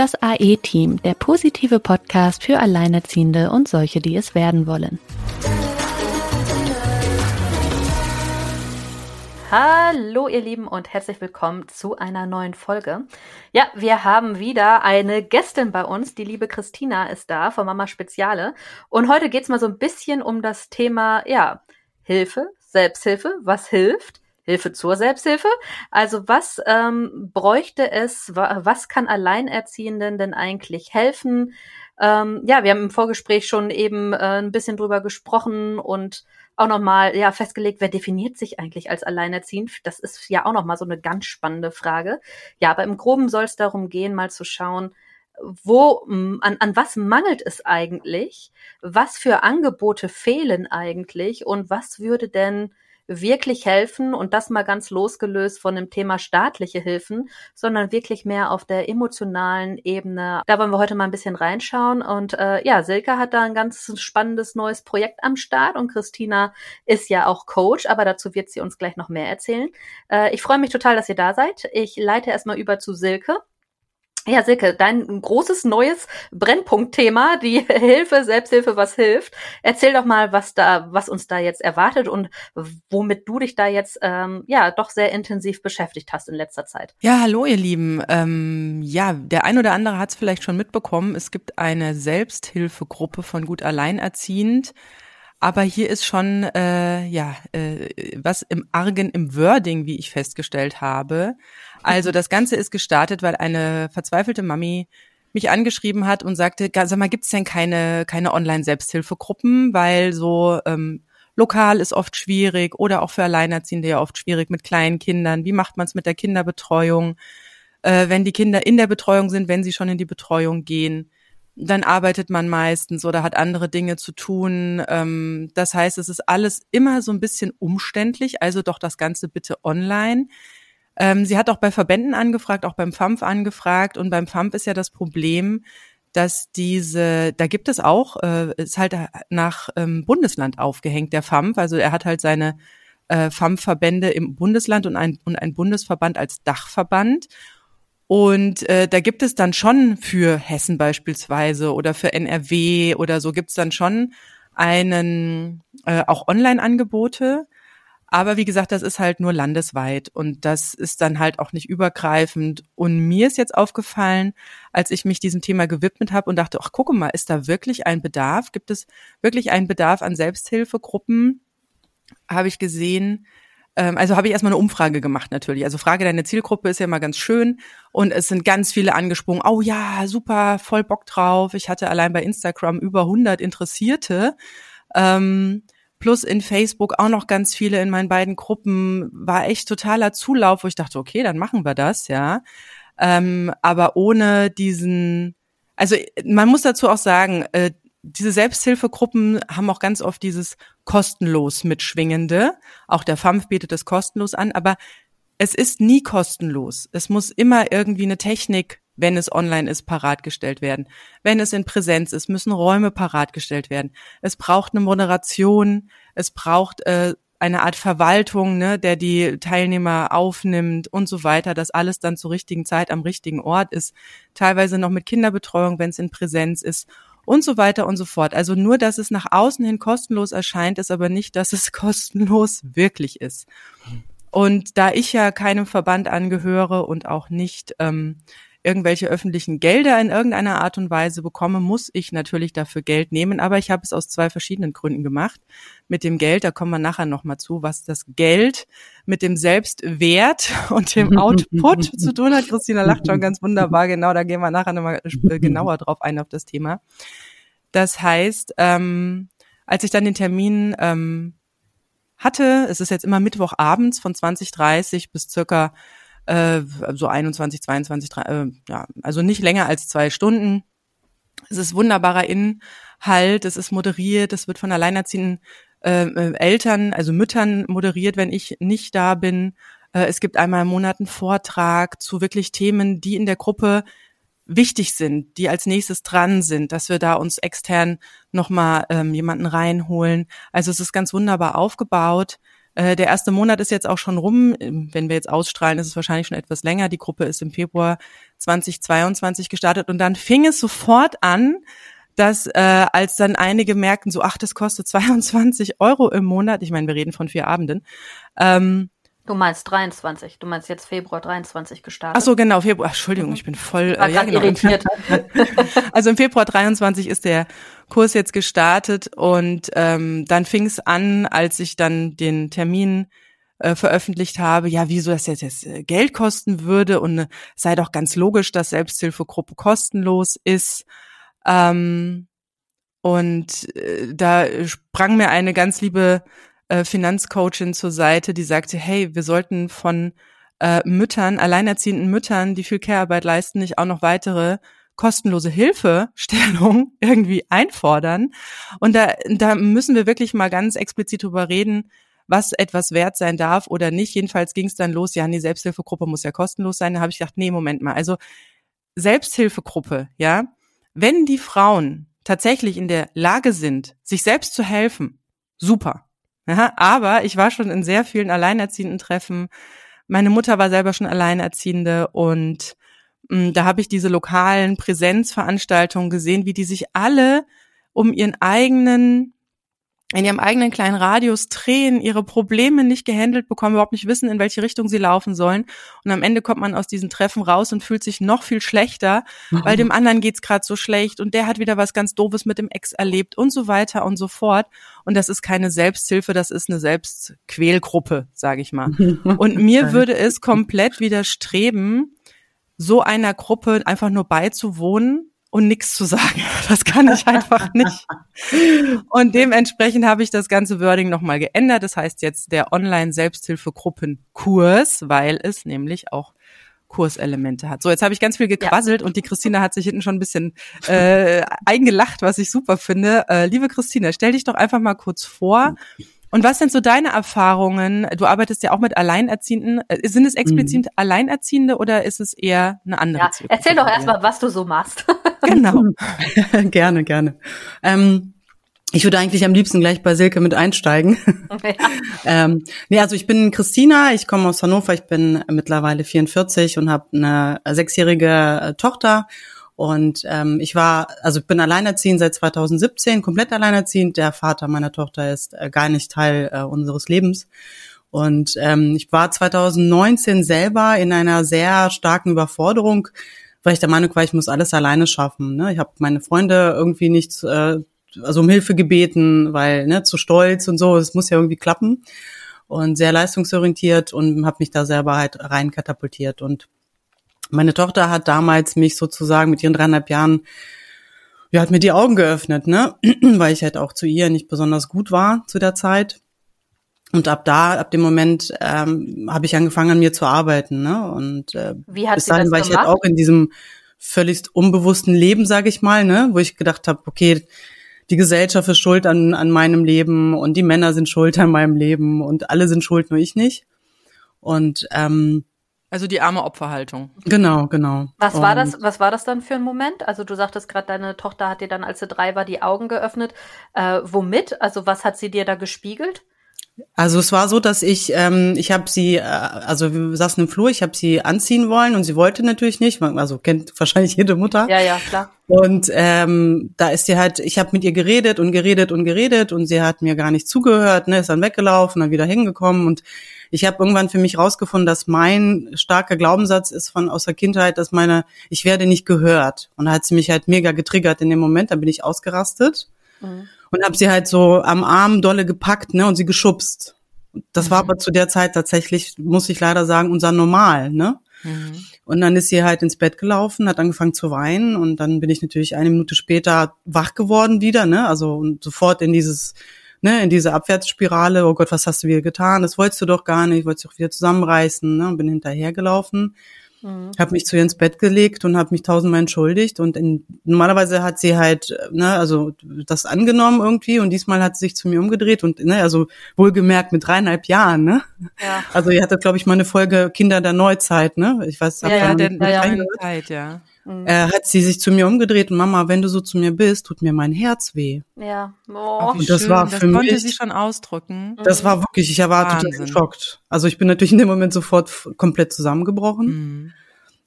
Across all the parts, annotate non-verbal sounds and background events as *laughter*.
Das AE-Team, der positive Podcast für Alleinerziehende und solche, die es werden wollen. Hallo ihr Lieben und herzlich willkommen zu einer neuen Folge. Ja, wir haben wieder eine Gästin bei uns, die liebe Christina ist da von Mama Speziale und heute geht's mal so ein bisschen um das Thema, ja, Hilfe, Selbsthilfe, was hilft Hilfe zur Selbsthilfe. Also was ähm, bräuchte es, was kann Alleinerziehenden denn eigentlich helfen? Ähm, ja, wir haben im Vorgespräch schon eben äh, ein bisschen drüber gesprochen und auch nochmal ja, festgelegt, wer definiert sich eigentlich als alleinerziehend? Das ist ja auch nochmal so eine ganz spannende Frage. Ja, aber im Groben soll es darum gehen, mal zu schauen, wo, an, an was mangelt es eigentlich? Was für Angebote fehlen eigentlich? Und was würde denn wirklich helfen und das mal ganz losgelöst von dem Thema staatliche Hilfen, sondern wirklich mehr auf der emotionalen Ebene. Da wollen wir heute mal ein bisschen reinschauen und äh, ja, Silke hat da ein ganz spannendes neues Projekt am Start und Christina ist ja auch Coach, aber dazu wird sie uns gleich noch mehr erzählen. Äh, ich freue mich total, dass ihr da seid. Ich leite erstmal über zu Silke. Ja, Silke, dein großes neues Brennpunktthema, die *laughs* Hilfe, Selbsthilfe, was hilft. Erzähl doch mal, was da, was uns da jetzt erwartet und womit du dich da jetzt ähm, ja doch sehr intensiv beschäftigt hast in letzter Zeit. Ja, hallo ihr Lieben. Ähm, ja, der ein oder andere hat es vielleicht schon mitbekommen. Es gibt eine Selbsthilfegruppe von gut alleinerziehend. Aber hier ist schon äh, ja äh, was im Argen im Wording, wie ich festgestellt habe. Also das Ganze ist gestartet, weil eine verzweifelte Mami mich angeschrieben hat und sagte, sag mal, gibt's denn keine, keine Online-Selbsthilfegruppen, weil so ähm, lokal ist oft schwierig oder auch für Alleinerziehende ja oft schwierig mit kleinen Kindern. Wie macht man es mit der Kinderbetreuung, äh, wenn die Kinder in der Betreuung sind, wenn sie schon in die Betreuung gehen? Dann arbeitet man meistens oder hat andere Dinge zu tun. Ähm, das heißt, es ist alles immer so ein bisschen umständlich, also doch das Ganze bitte online. Ähm, sie hat auch bei Verbänden angefragt, auch beim FAMF angefragt. Und beim FAMF ist ja das Problem, dass diese, da gibt es auch, äh, ist halt nach ähm, Bundesland aufgehängt, der FAMF. Also er hat halt seine äh, FAMF-Verbände im Bundesland und ein, und ein Bundesverband als Dachverband. Und äh, da gibt es dann schon für Hessen beispielsweise oder für NRW oder so gibt es dann schon einen äh, auch Online-Angebote. Aber wie gesagt, das ist halt nur landesweit und das ist dann halt auch nicht übergreifend. Und mir ist jetzt aufgefallen, als ich mich diesem Thema gewidmet habe und dachte, ach, gucke mal, ist da wirklich ein Bedarf? Gibt es wirklich einen Bedarf an Selbsthilfegruppen? Habe ich gesehen. Ähm, also habe ich erstmal eine Umfrage gemacht natürlich. Also Frage deine Zielgruppe ist ja immer ganz schön und es sind ganz viele angesprungen. Oh ja, super, voll Bock drauf. Ich hatte allein bei Instagram über 100 Interessierte. Ähm, plus in Facebook auch noch ganz viele in meinen beiden Gruppen, war echt totaler Zulauf, wo ich dachte, okay, dann machen wir das, ja. Ähm, aber ohne diesen, also man muss dazu auch sagen, äh, diese Selbsthilfegruppen haben auch ganz oft dieses kostenlos mitschwingende. Auch der FAMF bietet es kostenlos an, aber es ist nie kostenlos. Es muss immer irgendwie eine Technik wenn es online ist, parat gestellt werden. Wenn es in Präsenz ist, müssen Räume parat gestellt werden. Es braucht eine Moderation, es braucht äh, eine Art Verwaltung, ne, der die Teilnehmer aufnimmt und so weiter, dass alles dann zur richtigen Zeit am richtigen Ort ist. Teilweise noch mit Kinderbetreuung, wenn es in Präsenz ist und so weiter und so fort. Also nur, dass es nach außen hin kostenlos erscheint, ist aber nicht, dass es *laughs* kostenlos wirklich ist. Und da ich ja keinem Verband angehöre und auch nicht ähm, irgendwelche öffentlichen Gelder in irgendeiner Art und Weise bekomme, muss ich natürlich dafür Geld nehmen. Aber ich habe es aus zwei verschiedenen Gründen gemacht. Mit dem Geld, da kommen wir nachher nochmal zu, was das Geld mit dem Selbstwert *laughs* und dem Output *laughs* zu tun hat. Christina lacht schon ganz wunderbar. Genau, da gehen wir nachher nochmal äh, *laughs* genauer drauf ein auf das Thema. Das heißt, ähm, als ich dann den Termin ähm, hatte, es ist jetzt immer Mittwochabends von 2030 bis circa äh, so 21, 22, 3, äh, ja, also nicht länger als zwei Stunden. Es ist wunderbarer Inhalt, es ist moderiert, es wird von alleinerziehenden äh, äh, Eltern, also Müttern moderiert, wenn ich nicht da bin. Äh, es gibt einmal im Monat einen Vortrag zu wirklich Themen, die in der Gruppe wichtig sind, die als nächstes dran sind, dass wir da uns extern nochmal ähm, jemanden reinholen. Also es ist ganz wunderbar aufgebaut. Äh, der erste Monat ist jetzt auch schon rum. Wenn wir jetzt ausstrahlen, ist es wahrscheinlich schon etwas länger. Die Gruppe ist im Februar 2022 gestartet und dann fing es sofort an, dass äh, als dann einige merkten, so ach, das kostet *laughs* 22 Euro im Monat. Ich meine, wir reden von vier Abenden. Ähm, Du meinst 23. Du meinst jetzt Februar 23 gestartet. Ach so, genau, Februar. Ach, Entschuldigung, ich bin voll äh, ja, genau. irritiert. *laughs* Also im Februar 23 ist der Kurs jetzt gestartet und ähm, dann fing es an, als ich dann den Termin äh, veröffentlicht habe, ja, wieso das jetzt, jetzt äh, Geld kosten würde und äh, sei doch ganz logisch, dass Selbsthilfegruppe kostenlos ist. Ähm, und äh, da sprang mir eine ganz liebe äh, Finanzcoachin zur Seite, die sagte, hey, wir sollten von äh, Müttern, alleinerziehenden Müttern, die viel Care-Arbeit leisten, nicht auch noch weitere kostenlose Hilfestellung *laughs* irgendwie einfordern. Und da, da müssen wir wirklich mal ganz explizit drüber reden, was etwas wert sein darf oder nicht. Jedenfalls ging es dann los, ja, die Selbsthilfegruppe muss ja kostenlos sein. Da habe ich gedacht, nee, Moment mal. Also Selbsthilfegruppe, ja, wenn die Frauen tatsächlich in der Lage sind, sich selbst zu helfen, super. Aber ich war schon in sehr vielen alleinerziehenden Treffen. Meine Mutter war selber schon Alleinerziehende und mh, mm, da habe ich diese lokalen Präsenzveranstaltungen gesehen, wie die sich alle um ihren eigenen in ihrem eigenen kleinen Radius drehen, ihre Probleme nicht gehandelt bekommen, überhaupt nicht wissen, in welche Richtung sie laufen sollen. Und am Ende kommt man aus diesen Treffen raus und fühlt sich noch viel schlechter, mhm. weil dem anderen geht's gerade so schlecht und der hat wieder was ganz Doofes mit dem Ex erlebt und so weiter und so fort. Und das ist keine Selbsthilfe, das ist eine Selbstquälgruppe, sage ich mal. *laughs* Und mir würde es komplett widerstreben, so einer Gruppe einfach nur beizuwohnen und nichts zu sagen. *laughs* Das kann ich einfach nicht. Und dementsprechend habe ich das ganze Wording nochmal geändert. Das heißt jetzt der Online-Selbsthilfegruppen-Kurs, weil es nämlich auch Kurselemente hat. So, jetzt habe ich ganz viel gequasselt ja. und die Christina hat sich hinten schon ein bisschen äh, eingelacht, was ich super finde. Äh, liebe Christina, stell dich doch einfach mal kurz vor. Und was sind so deine Erfahrungen? Du arbeitest ja auch mit Alleinerziehenden. Äh, sind es explizit mhm. Alleinerziehende oder ist es eher eine andere ja? Erzähl doch erstmal, was du so machst. *laughs* genau. *laughs* gerne, gerne. Ähm, ich würde eigentlich am liebsten gleich bei Silke mit einsteigen. *laughs* Ja. ähm, nee, also ich bin Christina, ich komme aus Hannover, ich bin mittlerweile 44 und habe eine sechsjährige äh, Tochter und ähm, ich war, also ich bin alleinerziehend seit 2017, komplett alleinerziehend. Der Vater meiner Tochter ist äh, gar nicht Teil äh, unseres Lebens. Und ähm, ich war 2019 selber in einer sehr starken Überforderung, weil ich der Meinung war, ich muss alles alleine schaffen. Ne? Ich habe meine Freunde irgendwie nicht äh, also um Hilfe gebeten, weil ne, zu stolz und so, es muss ja irgendwie klappen. Und sehr leistungsorientiert und habe mich da selber halt rein katapultiert. Und meine Tochter hat damals mich sozusagen mit ihren dreieinhalb Jahren, ja, hat mir die Augen geöffnet, ne, *clears throat* weil ich halt auch zu ihr nicht besonders gut war zu der Zeit. Und ab da, ab dem Moment, ähm, habe ich angefangen, an mir zu arbeiten, ne. Und äh, Wie hat bis dahin war ich halt auch in diesem völlig unbewussten Leben, sage ich mal, ne, wo ich gedacht habe, okay, die Gesellschaft ist schuld an, an meinem Leben und die Männer sind schuld an meinem Leben und alle sind schuld, nur ich nicht. Und ähm, also die arme Opferhaltung. Genau, genau. Was war das? Was war das dann für ein Moment? Also du sagtest gerade, deine Tochter hat dir dann, als sie drei war, die Augen geöffnet. Äh, womit? Also was hat sie dir da gespiegelt? Also es war so, dass ich, ähm, ich habe sie, äh, also wir saßen im Flur, ich habe sie anziehen wollen und sie wollte natürlich nicht, also kennt *laughs* wahrscheinlich jede Mutter. Ja, ja, klar. Und ähm, da ist sie halt, ich habe mit ihr geredet und geredet und geredet und sie hat mir gar nicht zugehört, ne, ist dann weggelaufen, dann wieder hingekommen und ich habe irgendwann für mich rausgefunden, dass mein starker Glaubenssatz ist von aus der Kindheit, dass meine, ich werde nicht gehört. Und da hat sie mich halt mega getriggert in dem Moment, da bin ich ausgerastet mhm. Und habe sie halt so am Arm dolle gepackt, ne, und sie geschubst. Das mhm. war aber zu der Zeit tatsächlich, muss ich leider sagen, unser Normal, ne? Mhm. Und dann ist sie halt ins Bett gelaufen, hat angefangen zu weinen und dann bin ich natürlich eine Minute später wach geworden wieder, ne? Also und sofort in dieses ne, in diese Abwärtsspirale, oh Gott, was hast du wieder getan? Das wolltest du doch gar nicht, wolltest dich auch wieder zusammenreißen, ne, und bin hinterhergelaufen. Mhm. Habe mich zu ihr ins Bett gelegt und habe mich tausendmal entschuldigt und in, normalerweise hat sie halt ne also das angenommen irgendwie und diesmal hat sie sich zu mir umgedreht und ne also wohlgemerkt mit dreieinhalb Jahren ne ja. also ihr hattet glaube ich mal eine Folge Kinder der Neuzeit ne ich weiß ja, ja, der, der Zeit ja mhm. äh, hat sie sich zu mir umgedreht und Mama, wenn du so zu mir bist, tut mir mein Herz weh. Ja. Oh, und das schön. war für das konnte mich, sie schon ausdrücken. Das war wirklich, ich war Wahnsinn. total geschockt. Also ich bin natürlich in dem Moment sofort komplett zusammengebrochen. Mhm.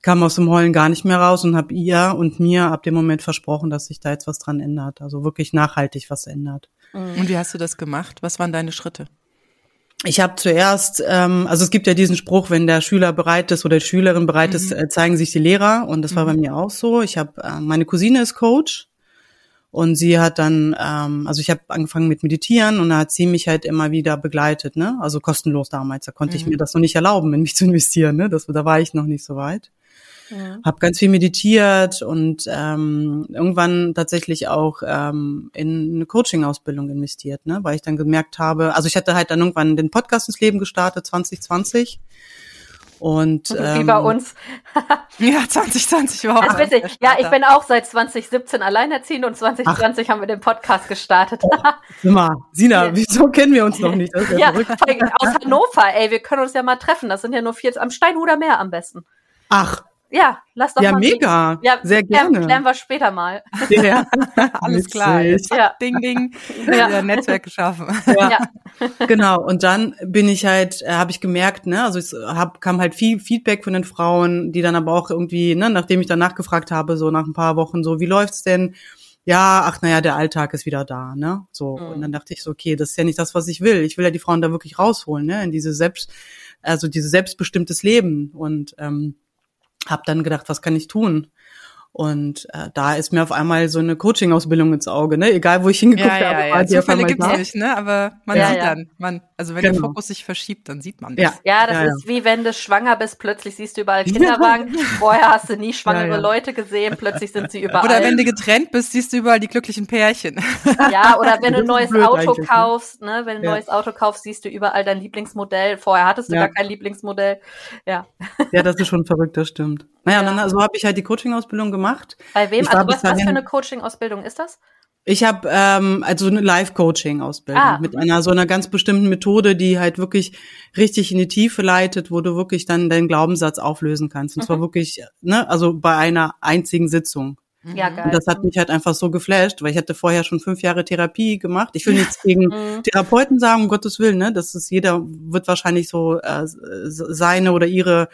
Kam aus dem Heulen gar nicht mehr raus und habe ihr und mir ab dem Moment versprochen, dass sich da jetzt was dran ändert. Also wirklich nachhaltig was ändert. Mhm. Und wie hast du das gemacht? Was waren deine Schritte? Ich habe zuerst, ähm, also es gibt ja diesen Spruch, wenn der Schüler bereit ist oder die Schülerin bereit mhm. ist, äh, zeigen sich die Lehrer. Und das mhm. war bei mir auch so. Ich habe, äh, meine Cousine ist Coach und sie hat dann, ähm, also ich habe angefangen mit Meditieren und da hat sie mich halt immer wieder begleitet, ne? Also kostenlos damals. Da konnte mhm. ich mir das noch nicht erlauben, in mich zu investieren, ne? Das, da war ich noch nicht so weit. Ja. Habe ganz viel meditiert und ähm, irgendwann tatsächlich auch ähm, in eine Coaching-Ausbildung investiert, ne? weil ich dann gemerkt habe, also ich hatte halt dann irgendwann den Podcast ins Leben gestartet, 2020. Und, ähm, Wie bei uns. *laughs* ja, 2020 war auch. Witzig. Ja, ich bin auch seit 2017 alleinerziehend und 2020 Ach. haben wir den Podcast gestartet. Oh, *laughs* mal, Sina, wieso kennen wir uns noch nicht? ja, ja *laughs* aus Hannover, ey, wir können uns ja mal treffen. Das sind ja nur vier, am Steinhuder Meer am besten. Ach, ja, lass doch ja, mal. Mega. Ja, sehr gerne. Klären wir später mal. Ja, *laughs* alles klar. Ja. Ding, ding. Ja. Netzwerk geschaffen. Ja. ja. *laughs* genau. Und dann bin ich halt, äh, habe ich gemerkt, ne, also es hab, kam halt viel Feedback von den Frauen, die dann aber auch irgendwie, ne, nachdem ich dann nachgefragt habe, so nach ein paar Wochen, so, wie läuft's denn? Ja, ach naja, der Alltag ist wieder da, ne? So. Mhm. Und dann dachte ich so, okay, das ist ja nicht das, was ich will. Ich will ja die Frauen da wirklich rausholen, ne? In diese selbst, also dieses selbstbestimmtes Leben. Und ähm, habe dann gedacht, was kann ich tun? Und äh, da ist mir auf einmal so eine Coaching-Ausbildung ins Auge, ne? Egal wo ich hingeguckt ja, ja, habe. Ja, Zufälle gibt's da. nicht, ne? Aber man ja, sieht ja. dann, man, also wenn genau. der Fokus sich verschiebt, dann sieht man das. Ja, ja das ja, ist wie wenn du schwanger bist, plötzlich siehst du überall *laughs* Kinderwagen. Vorher hast du nie schwangere Leute gesehen, plötzlich sind sie *laughs* überall. Oder wenn du getrennt bist, siehst du überall die glücklichen Pärchen. *laughs* Ja, oder wenn du ein neues Auto ne? kaufst, ne? Wenn du ein neues Auto kaufst, siehst du überall dein Lieblingsmodell. Vorher hattest du gar kein Lieblingsmodell. Ja. Ja, das ist schon verrückt, das stimmt. Naja, dann, so habe ich halt die Coaching-Ausbildung gemacht. Bei wem? Also was, was für eine Coaching-Ausbildung ist das? Ich habe ähm, also eine Live-Coaching-Ausbildung ah. mit einer so einer ganz bestimmten Methode, die halt wirklich richtig in die Tiefe leitet, wo du wirklich dann deinen Glaubenssatz auflösen kannst. Und mhm. zwar wirklich, ne, also bei einer einzigen Sitzung. Ja, geil. Und das hat mich halt einfach so geflasht, weil ich hatte vorher schon fünf Jahre Therapie gemacht. Ich will nichts *laughs* gegen mhm. Therapeuten sagen, um Gottes Willen, ne? Das ist jeder wird wahrscheinlich so äh, seine oder ihre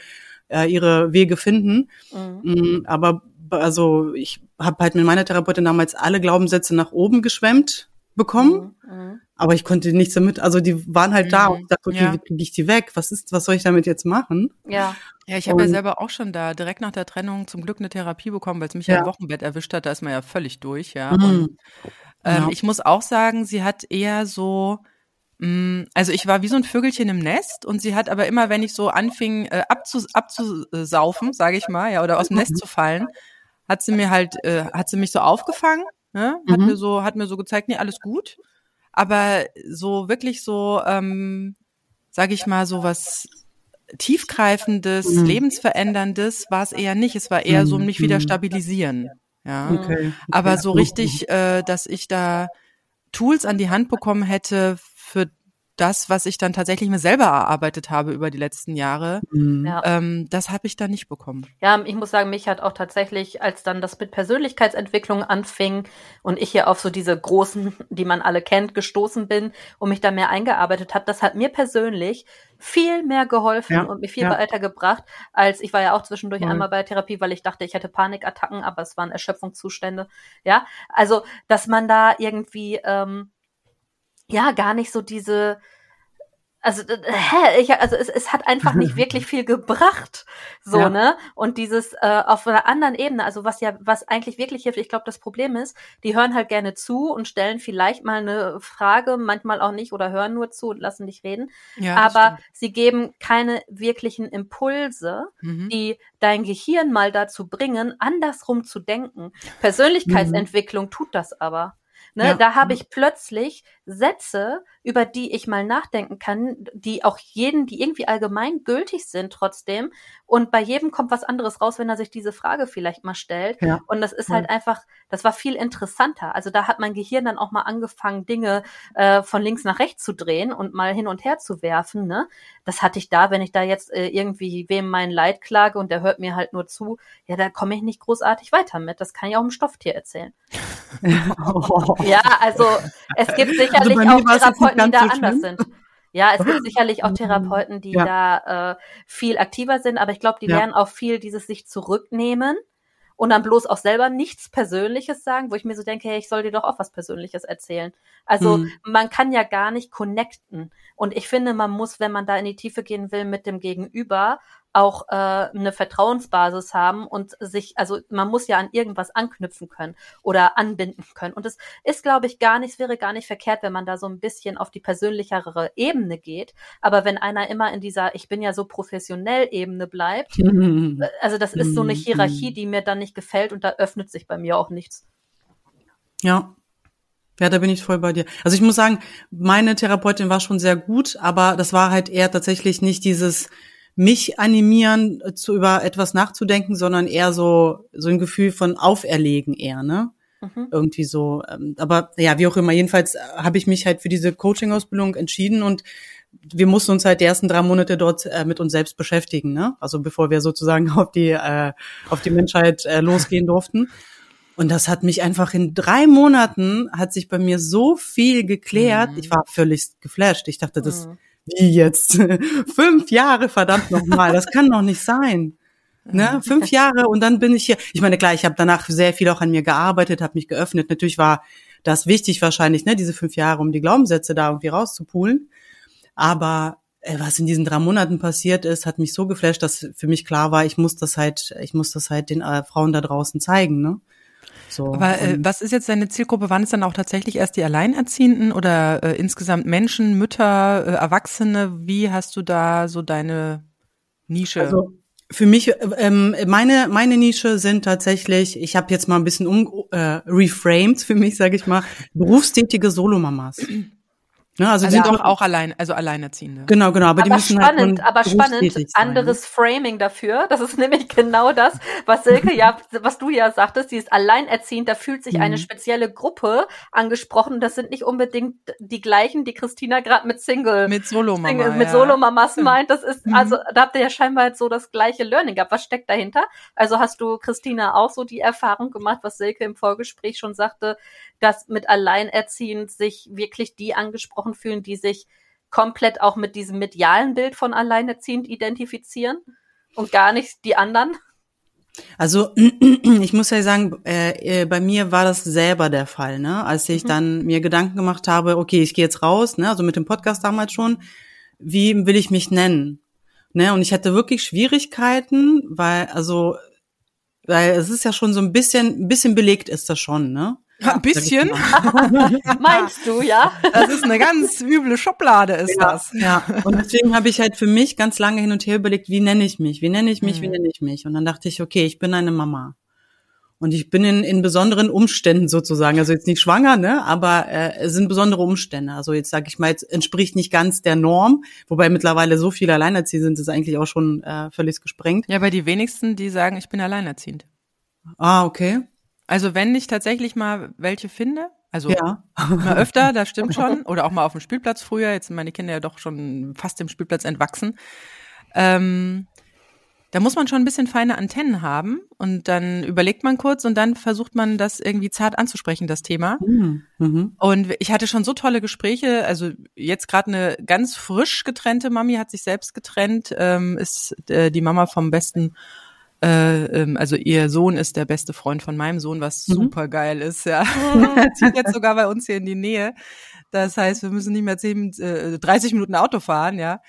äh, ihre Wege finden. Mhm. Mm, aber also ich habe halt mit meiner Therapeutin damals alle Glaubenssätze nach oben geschwemmt bekommen, mhm, mhm. aber ich konnte nichts damit, also die waren halt mhm. da und ich dachte, okay, ja. wie kriege ich die weg? Was ist, was soll ich damit jetzt machen? Ja. Ja, ich habe ja selber auch schon da direkt nach der Trennung zum Glück eine Therapie bekommen, weil es mich ja. im Wochenbett erwischt hat, da ist man ja völlig durch, ja. Mhm. Und, ähm, ja. ich muss auch sagen, sie hat eher so, mm, also ich war wie so ein Vögelchen im Nest und sie hat aber immer, wenn ich so anfing äh, abzus abzusaufen, sage ich mal, ja, oder aus dem Nest mhm. zu fallen, hat sie mir halt, äh, hat sie mich so aufgefangen, ne? hat mhm. mir so, hat mir so gezeigt, nee, alles gut. Aber so wirklich so, ähm, sage ich mal, so was tiefgreifendes, mhm. lebensveränderndes war es eher nicht. Es war eher so, mich wieder mhm. stabilisieren. Ja. Okay. Aber so richtig, äh, dass ich da Tools an die Hand bekommen hätte für das, was ich dann tatsächlich mir selber erarbeitet habe über die letzten Jahre, mhm. ja. ähm, das habe ich dann nicht bekommen. Ja, ich muss sagen, mich hat auch tatsächlich, als dann das mit Persönlichkeitsentwicklung anfing und ich hier auf so diese großen, die man alle kennt, gestoßen bin und mich da mehr eingearbeitet habe, das hat mir persönlich viel mehr geholfen ja. und mich viel ja. weitergebracht, als ich war ja auch zwischendurch mhm. einmal bei Therapie, weil ich dachte, ich hätte Panikattacken, aber es waren Erschöpfungszustände. Ja, also dass man da irgendwie ähm, ja gar nicht so diese also hä, ich, also es, es hat einfach nicht *laughs* wirklich viel gebracht, so ja. ne und dieses äh, auf einer anderen Ebene, also was ja was eigentlich wirklich hilft, ich glaube das Problem ist, die hören halt gerne zu und stellen vielleicht mal eine Frage, manchmal auch nicht oder hören nur zu und lassen dich reden, ja, aber stimmt. sie geben keine wirklichen Impulse, mhm. die dein Gehirn mal dazu bringen, andersrum zu denken. Persönlichkeitsentwicklung mhm. tut das aber. Ne? Ja. Da habe ich plötzlich Sätze, über die ich mal nachdenken kann, die auch jeden, die irgendwie allgemein gültig sind trotzdem. Und bei jedem kommt was anderes raus, wenn er sich diese Frage vielleicht mal stellt. Ja. Und das ist halt ja. einfach, das war viel interessanter. Also da hat mein Gehirn dann auch mal angefangen, Dinge äh, von links nach rechts zu drehen und mal hin und her zu werfen. Ne? Das hatte ich da, wenn ich da jetzt äh, irgendwie wem mein Leid klage und der hört mir halt nur zu, ja, da komme ich nicht großartig weiter mit. Das kann ich auch im Stofftier erzählen. *laughs* ja, also es gibt sicherlich also auch Therapeuten, die da so anders sind. Ja, es gibt sicherlich auch *laughs* Therapeuten, die ja. da äh, viel aktiver sind, aber ich glaube, die ja. lernen auch viel dieses sich zurücknehmen und dann bloß auch selber nichts Persönliches sagen, wo ich mir so denke, hey, ich soll dir doch auch was Persönliches erzählen. Also hm. man kann ja gar nicht connecten. Und ich finde, man muss, wenn man da in die Tiefe gehen will mit dem Gegenüber, auch äh, eine Vertrauensbasis haben und sich, also man muss ja an irgendwas anknüpfen können oder anbinden können. Und es ist, glaube ich, gar nicht, es wäre gar nicht verkehrt, wenn man da so ein bisschen auf die persönlichere Ebene geht. Aber wenn einer immer in dieser Ich bin ja so professionell Ebene bleibt, *laughs* also das ist so eine Hierarchie, die mir dann nicht gefällt und da öffnet sich bei mir auch nichts. Ja, ja, da bin ich voll bei dir. Also ich muss sagen, meine Therapeutin war schon sehr gut, aber das war halt eher tatsächlich nicht dieses, mich animieren, äh, zu über etwas nachzudenken, sondern eher so, so ein Gefühl von Auferlegen eher, ne? Mhm. Irgendwie so. Ähm, aber ja, wie auch immer, jedenfalls äh, habe ich mich halt für diese Coaching-Ausbildung entschieden und wir mussten uns halt die ersten drei Monate dort äh, mit uns selbst beschäftigen, ne? Also bevor wir sozusagen *laughs* auf die, äh, auf die Menschheit äh, losgehen durften. Und das hat mich einfach in drei Monaten hat sich bei mir so viel geklärt. Mhm. Ich war völlig geflasht. Ich dachte, das, mhm wie jetzt? *laughs* Fünf Jahre, verdammt nochmal, das kann doch nicht sein. *laughs* Ne? Fünf Jahre und dann bin ich hier. Ich meine, klar, ich habe danach sehr viel auch an mir gearbeitet, habe mich geöffnet. Natürlich war das wichtig wahrscheinlich, ne, diese fünf Jahre, um die Glaubenssätze da irgendwie rauszupulen. Aber äh, was in diesen drei Monaten passiert ist, hat mich so geflasht, dass für mich klar war, ich muss das halt, ich muss das halt den äh, Frauen da draußen zeigen, ne? So, Aber äh, was ist jetzt deine Zielgruppe? Waren es dann auch tatsächlich erst die Alleinerziehenden oder äh, insgesamt Menschen, Mütter, äh, Erwachsene? Wie hast du da so deine Nische? Also für mich, ähm, meine, meine Nische sind tatsächlich, ich habe jetzt mal ein bisschen um äh, reframed für mich, sage ich mal, berufstätige Solomamas. Ne, also, also sind doch auch allein, also Alleinerziehende. Genau, genau. Aber, aber die müssen halt spannend, halt aber spannend. Sein. Anderes Framing dafür. Das ist *laughs* nämlich genau das, was Silke ja, was du ja sagtest. Sie ist alleinerziehend. Da fühlt sich mhm. eine spezielle Gruppe angesprochen. Das sind nicht unbedingt die gleichen, die Christina gerade mit Single, mit Solomama, Single, mit Solomamas meint. Das ist mhm. also, da habt ihr ja scheinbar jetzt so das gleiche Learning gehabt. Was steckt dahinter? Also hast du Christina auch so die Erfahrung gemacht, was Silke im Vorgespräch schon sagte, dass mit Alleinerziehend sich wirklich die angesprochen fühlen, die sich komplett auch mit diesem medialen Bild von Alleinerziehend identifizieren und gar nicht die anderen? Also *clears throat* ich muss ja sagen, äh, äh, bei mir war das selber der Fall, ne? Als ich mhm. dann mir Gedanken gemacht habe, okay, ich gehe jetzt raus, ne? Also mit dem Podcast damals schon, wie will ich mich nennen? Ne? Und ich hatte wirklich Schwierigkeiten, weil also weil es ist ja schon so ein bisschen ein bisschen belegt ist das schon, ne? Ja, ein bisschen. *laughs* Meinst du, ja? Das ist eine ganz üble Schublade, ist ja, das. Ja. Und deswegen habe ich halt für mich ganz lange hin und her überlegt, wie nenne ich mich? Wie nenne ich mich? Mhm. Wie nenne ich mich? Und dann dachte ich, okay, ich bin eine Mama. Und ich bin in, in besonderen Umständen sozusagen, also jetzt nicht schwanger, ne, aber äh, es sind besondere Umstände. Also jetzt sage ich mal, jetzt entspricht nicht ganz der Norm, wobei mittlerweile so viele alleinerziehend sind, ist eigentlich auch schon äh, völlig gesprengt. Ja, bei die wenigsten, die sagen, ich bin alleinerziehend. Ah, okay. Also wenn ich tatsächlich mal welche finde, also ja. mal öfter, das stimmt *laughs* schon, oder auch mal auf dem Spielplatz früher, jetzt sind meine Kinder ja doch schon fast dem Spielplatz entwachsen, ähm, da muss man schon ein bisschen feine Antennen haben und dann überlegt man kurz und dann versucht man das irgendwie zart anzusprechen, das Thema. Mhm. mhm. Und ich hatte schon so tolle Gespräche, also jetzt gerade eine ganz frisch getrennte Mami hat sich selbst getrennt, ähm, ist äh, die Mama vom besten äh, ähm, also ihr Sohn ist der beste Freund von meinem Sohn, was mhm. super geil ist, ja. *laughs* er zieht jetzt sogar bei uns hier in die Nähe. Das heißt, wir müssen nicht mehr 10, äh, 30 Minuten Auto fahren, ja.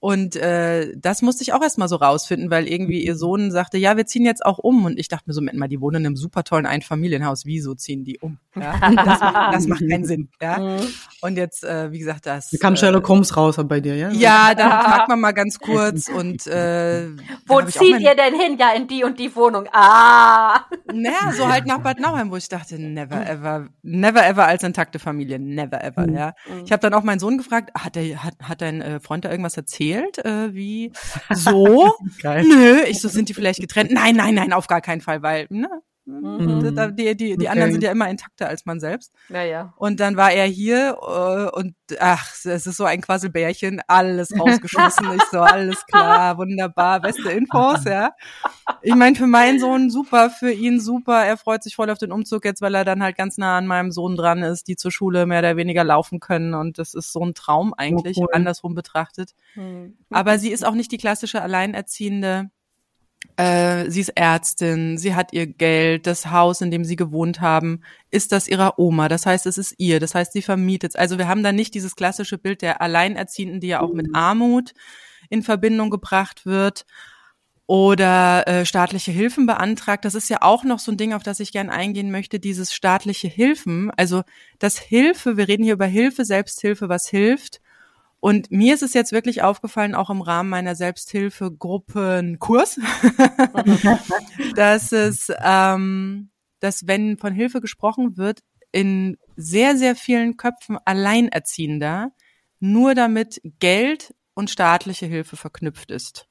Und äh, das musste ich auch erstmal so rausfinden, weil irgendwie ihr Sohn sagte, ja, wir ziehen jetzt auch um. Und ich dachte mir so, Moment mal, die wohnen in einem super tollen Einfamilienhaus. Wieso ziehen die um? Ja? *laughs* Das, macht, das macht keinen Sinn. Ja? Mhm. Und jetzt, äh, wie gesagt, das. Da kam Sherlock Holmes raus bei dir, ja? Ja, dann fragt man mal ganz kurz und äh, *laughs* Wo zieht ihr denn hin? Ja, in die und die Wohnung. Ah! naja, so halt nach Bad Nauheim, wo ich dachte, never ever, never ever als intakte Familie, never ever, mhm. ja. Ich habe dann auch meinen Sohn gefragt, hat der, hat, hat dein äh, Freund da irgendwas erzählt? Äh, wie *laughs* so? Nö, ich so, sind die vielleicht getrennt? Nein, nein, nein, auf gar keinen Fall, weil, ne, Mhm. Die, die, die okay. anderen sind ja immer intakter als man selbst. Ja, ja. Und dann war er hier äh, und ach, es ist so ein Quasselbärchen, alles rausgeschmissen. *laughs* ich so, alles klar, wunderbar, beste Infos, ja. Ich meine, für meinen Sohn super, für ihn super. Er freut sich voll auf den Umzug jetzt, weil er dann halt ganz nah an meinem Sohn dran ist, die zur Schule mehr oder weniger laufen können. Und das ist so ein Traum eigentlich, oh, cool. andersrum betrachtet. Mhm. Aber sie ist auch nicht die klassische Alleinerziehende äh, sie ist Ärztin, sie hat ihr Geld, das Haus, in dem sie gewohnt haben, ist das ihrer Oma. Das heißt, es ist ihr. Das heißt, sie vermietet. Also wir haben da nicht dieses klassische Bild der Alleinerziehenden, die ja auch mit mhm. Armut in Verbindung gebracht wird oder äh, staatliche Hilfen beantragt. Das ist ja auch noch so ein Ding, auf das ich gern eingehen möchte, dieses staatliche Hilfen. Also das Hilfe, wir reden hier über Hilfe, Selbsthilfe, was hilft und mir ist es jetzt wirklich aufgefallen, auch im Rahmen meiner Selbsthilfegruppen-Kurs, *laughs* dass es, ähm, dass wenn von Hilfe gesprochen wird, in sehr, sehr vielen Köpfen Alleinerziehender nur damit Geld und staatliche Hilfe verknüpft ist.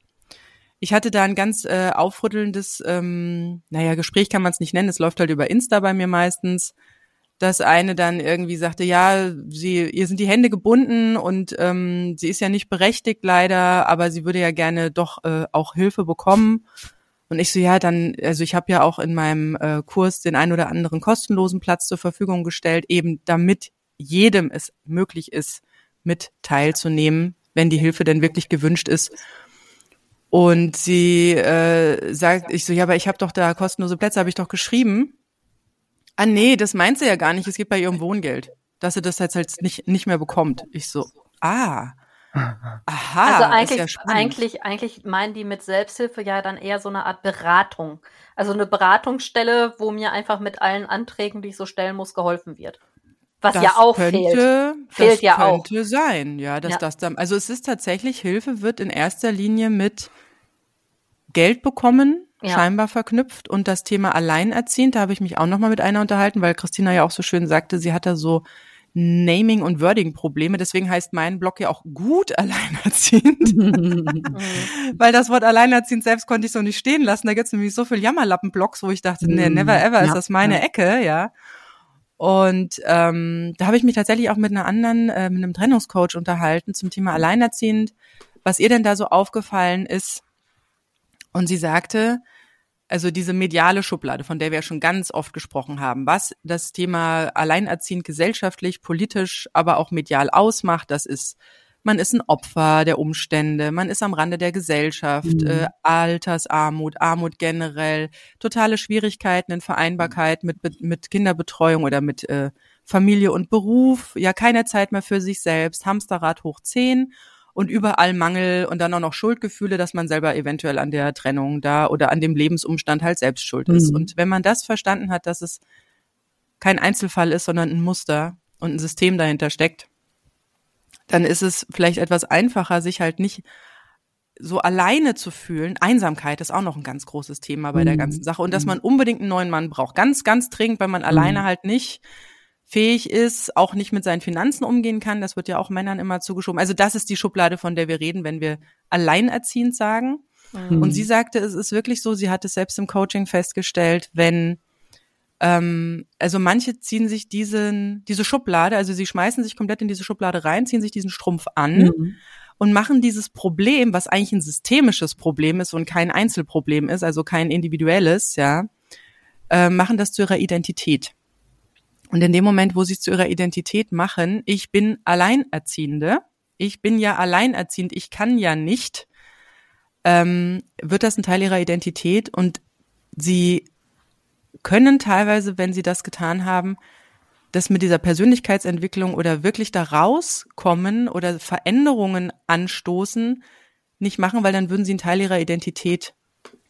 Ich hatte da ein ganz äh, aufrüttelndes, ähm, naja, Gespräch kann man es nicht nennen, es läuft halt über Insta bei mir meistens, dass eine dann irgendwie sagte, ja, sie, ihr sind die Hände gebunden und ähm, sie ist ja nicht berechtigt leider, aber sie würde ja gerne doch äh, auch Hilfe bekommen. Und ich so, ja, dann, also ich habe ja auch in meinem äh, Kurs den ein oder anderen kostenlosen Platz zur Verfügung gestellt, eben damit jedem es möglich ist, mit teilzunehmen, wenn die Hilfe denn wirklich gewünscht ist. Und sie äh, sagt, ich so, ja, aber ich habe doch da kostenlose Plätze, habe ich doch geschrieben. Ah nee, das meint sie ja gar nicht. Es geht bei ihrem Wohngeld, dass sie das jetzt halt nicht, nicht mehr bekommt. Ich so, ah. Aha. Also eigentlich, ja eigentlich, eigentlich meinen die mit Selbsthilfe ja dann eher so eine Art Beratung. Also eine Beratungsstelle, wo mir einfach mit allen Anträgen, die ich so stellen muss, geholfen wird. Was das ja auch könnte, fehlt. Fehlt das ja könnte auch. Sein, ja, dass ja. das dann, also es ist tatsächlich, Hilfe wird in erster Linie mit Geld bekommen ja. scheinbar verknüpft. Und das Thema Alleinerziehend, da habe ich mich auch nochmal mit einer unterhalten, weil Christina ja auch so schön sagte, sie hat da so Naming- und Wording-Probleme. Deswegen heißt mein Blog ja auch gut *laughs* alleinerziehend. weil das Wort alleinerziehend selbst konnte ich so nicht stehen lassen. Da gibt's nämlich so viel Jammerlappen-Blogs, wo ich dachte, nee, never ever ja, ist das meine ja. Ecke, ja. Und ähm, da habe ich mich tatsächlich auch mit einer anderen, äh, mit einem Trennungscoach unterhalten zum Thema Alleinerziehend. Was ihr denn da so aufgefallen ist, und sie sagte, also diese mediale Schublade, von der wir ja schon ganz oft gesprochen haben, was das Thema alleinerziehend gesellschaftlich, politisch, aber auch medial ausmacht, das ist, man ist ein Opfer der Umstände, man ist am Rande der Gesellschaft, mhm. äh, Altersarmut, Armut generell, totale Schwierigkeiten in Vereinbarkeit mit, mit Kinderbetreuung oder mit äh, Familie und Beruf, ja keine Zeit mehr für sich selbst, Hamsterrad hoch zehn und überall Mangel und dann auch noch Schuldgefühle, dass man selber eventuell an der Trennung da oder an dem Lebensumstand halt selbst schuld ist. Mhm. Und wenn man das verstanden hat, dass es kein Einzelfall ist, sondern ein Muster und ein System dahinter steckt, dann ist es vielleicht etwas einfacher, sich halt nicht so alleine zu fühlen. Einsamkeit ist auch noch ein ganz großes Thema bei mhm. der ganzen Sache und dass mhm. man unbedingt einen neuen Mann braucht. Ganz, ganz dringend, weil man mhm. alleine halt nicht fähig ist, auch nicht mit seinen Finanzen umgehen kann. Das wird ja auch Männern immer zugeschoben. Also das ist die Schublade, von der wir reden, wenn wir alleinerziehend sagen. Mhm. Und sie sagte, es ist wirklich so, sie hat es selbst im Coaching festgestellt, wenn ähm, also manche ziehen sich diesen, diese Schublade, also sie schmeißen sich komplett in diese Schublade rein, ziehen sich diesen Strumpf an mhm. und machen dieses Problem, was eigentlich ein systemisches Problem ist und kein Einzelproblem ist, also kein individuelles, ja, äh, machen das zu ihrer Identität. Und in dem Moment, wo sie es zu ihrer Identität machen, ich bin Alleinerziehende, ich bin ja alleinerziehend, ich kann ja nicht, ähm, wird das ein Teil ihrer Identität und sie können teilweise, wenn sie das getan haben, das mit dieser Persönlichkeitsentwicklung oder wirklich da rauskommen oder Veränderungen anstoßen, nicht machen, weil dann würden sie einen Teil ihrer Identität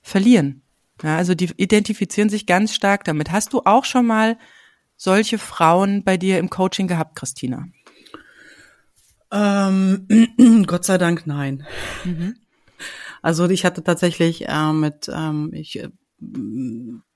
verlieren. Ja, also die identifizieren sich ganz stark damit. Hast du auch schon mal solche Frauen bei dir im Coaching gehabt, Christina? Ähm, *clears throat* Gott sei Dank nein. Mhm. Also ich hatte tatsächlich äh, mit, ähm, ich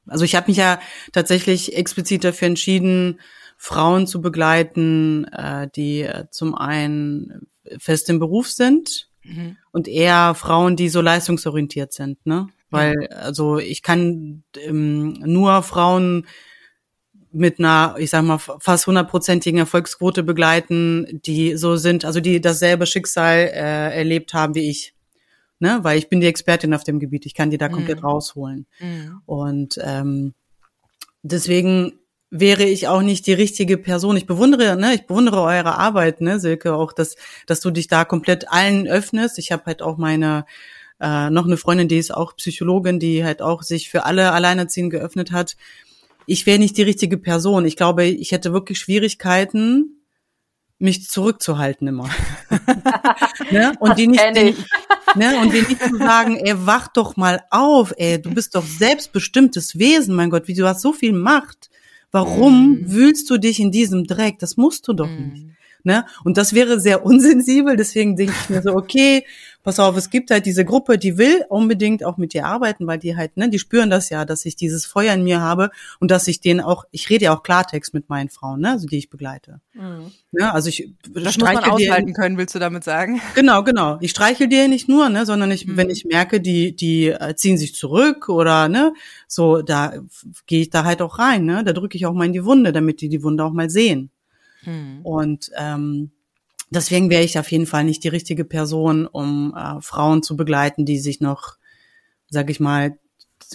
also ich habe mich ja tatsächlich explizit dafür entschieden, Frauen zu begleiten, äh, die äh, zum einen fest im Beruf sind mhm. und eher Frauen, die so leistungsorientiert sind, ne? Weil, also ich kann ähm, nur Frauen mit einer, ich sag mal, fast hundertprozentigen Erfolgsquote begleiten, die so sind, also die dasselbe Schicksal äh, erlebt haben wie ich. Ne? Weil ich bin die Expertin auf dem Gebiet, ich kann die da mhm. komplett rausholen. Mhm. Und ähm, deswegen wäre ich auch nicht die richtige Person. Ich bewundere, ne, ich bewundere eure Arbeit, ne, Silke, auch, dass, dass du dich da komplett allen öffnest. Ich habe halt auch meine äh, noch eine Freundin, die ist auch Psychologin, die halt auch sich für alle Alleinerziehenden geöffnet hat. Ich wäre nicht die richtige Person. Ich glaube, ich hätte wirklich Schwierigkeiten, mich zurückzuhalten immer. *laughs* ne? Und die nicht, die, ne? und die nicht zu sagen, ey, wach doch mal auf, ey, du bist doch selbstbestimmtes Wesen, mein Gott, wie du hast so viel Macht. Warum mm. wühlst du dich in diesem Dreck? Das musst du doch mm. nicht. Ne? Und das wäre sehr unsensibel, deswegen denke ich mir so, okay, pass auf, es gibt halt diese Gruppe, die will unbedingt auch mit dir arbeiten, weil die halt, ne, die spüren das ja, dass ich dieses Feuer in mir habe und dass ich denen auch, ich rede ja auch Klartext mit meinen Frauen, ne, also die ich begleite. Mhm. Ja, also ich das muss man aushalten dir, können, willst du damit sagen? *laughs* Genau, genau. Ich streichel dir nicht nur, ne, sondern ich, mhm. wenn ich merke, die, die äh, ziehen sich zurück oder ne, so, da gehe ich da halt auch rein, ne, da drücke ich auch mal in die Wunde, damit die die Wunde auch mal sehen. Mhm. Und ähm, deswegen wäre ich auf jeden Fall nicht die richtige Person, um äh, Frauen zu begleiten, die sich noch, sag ich mal,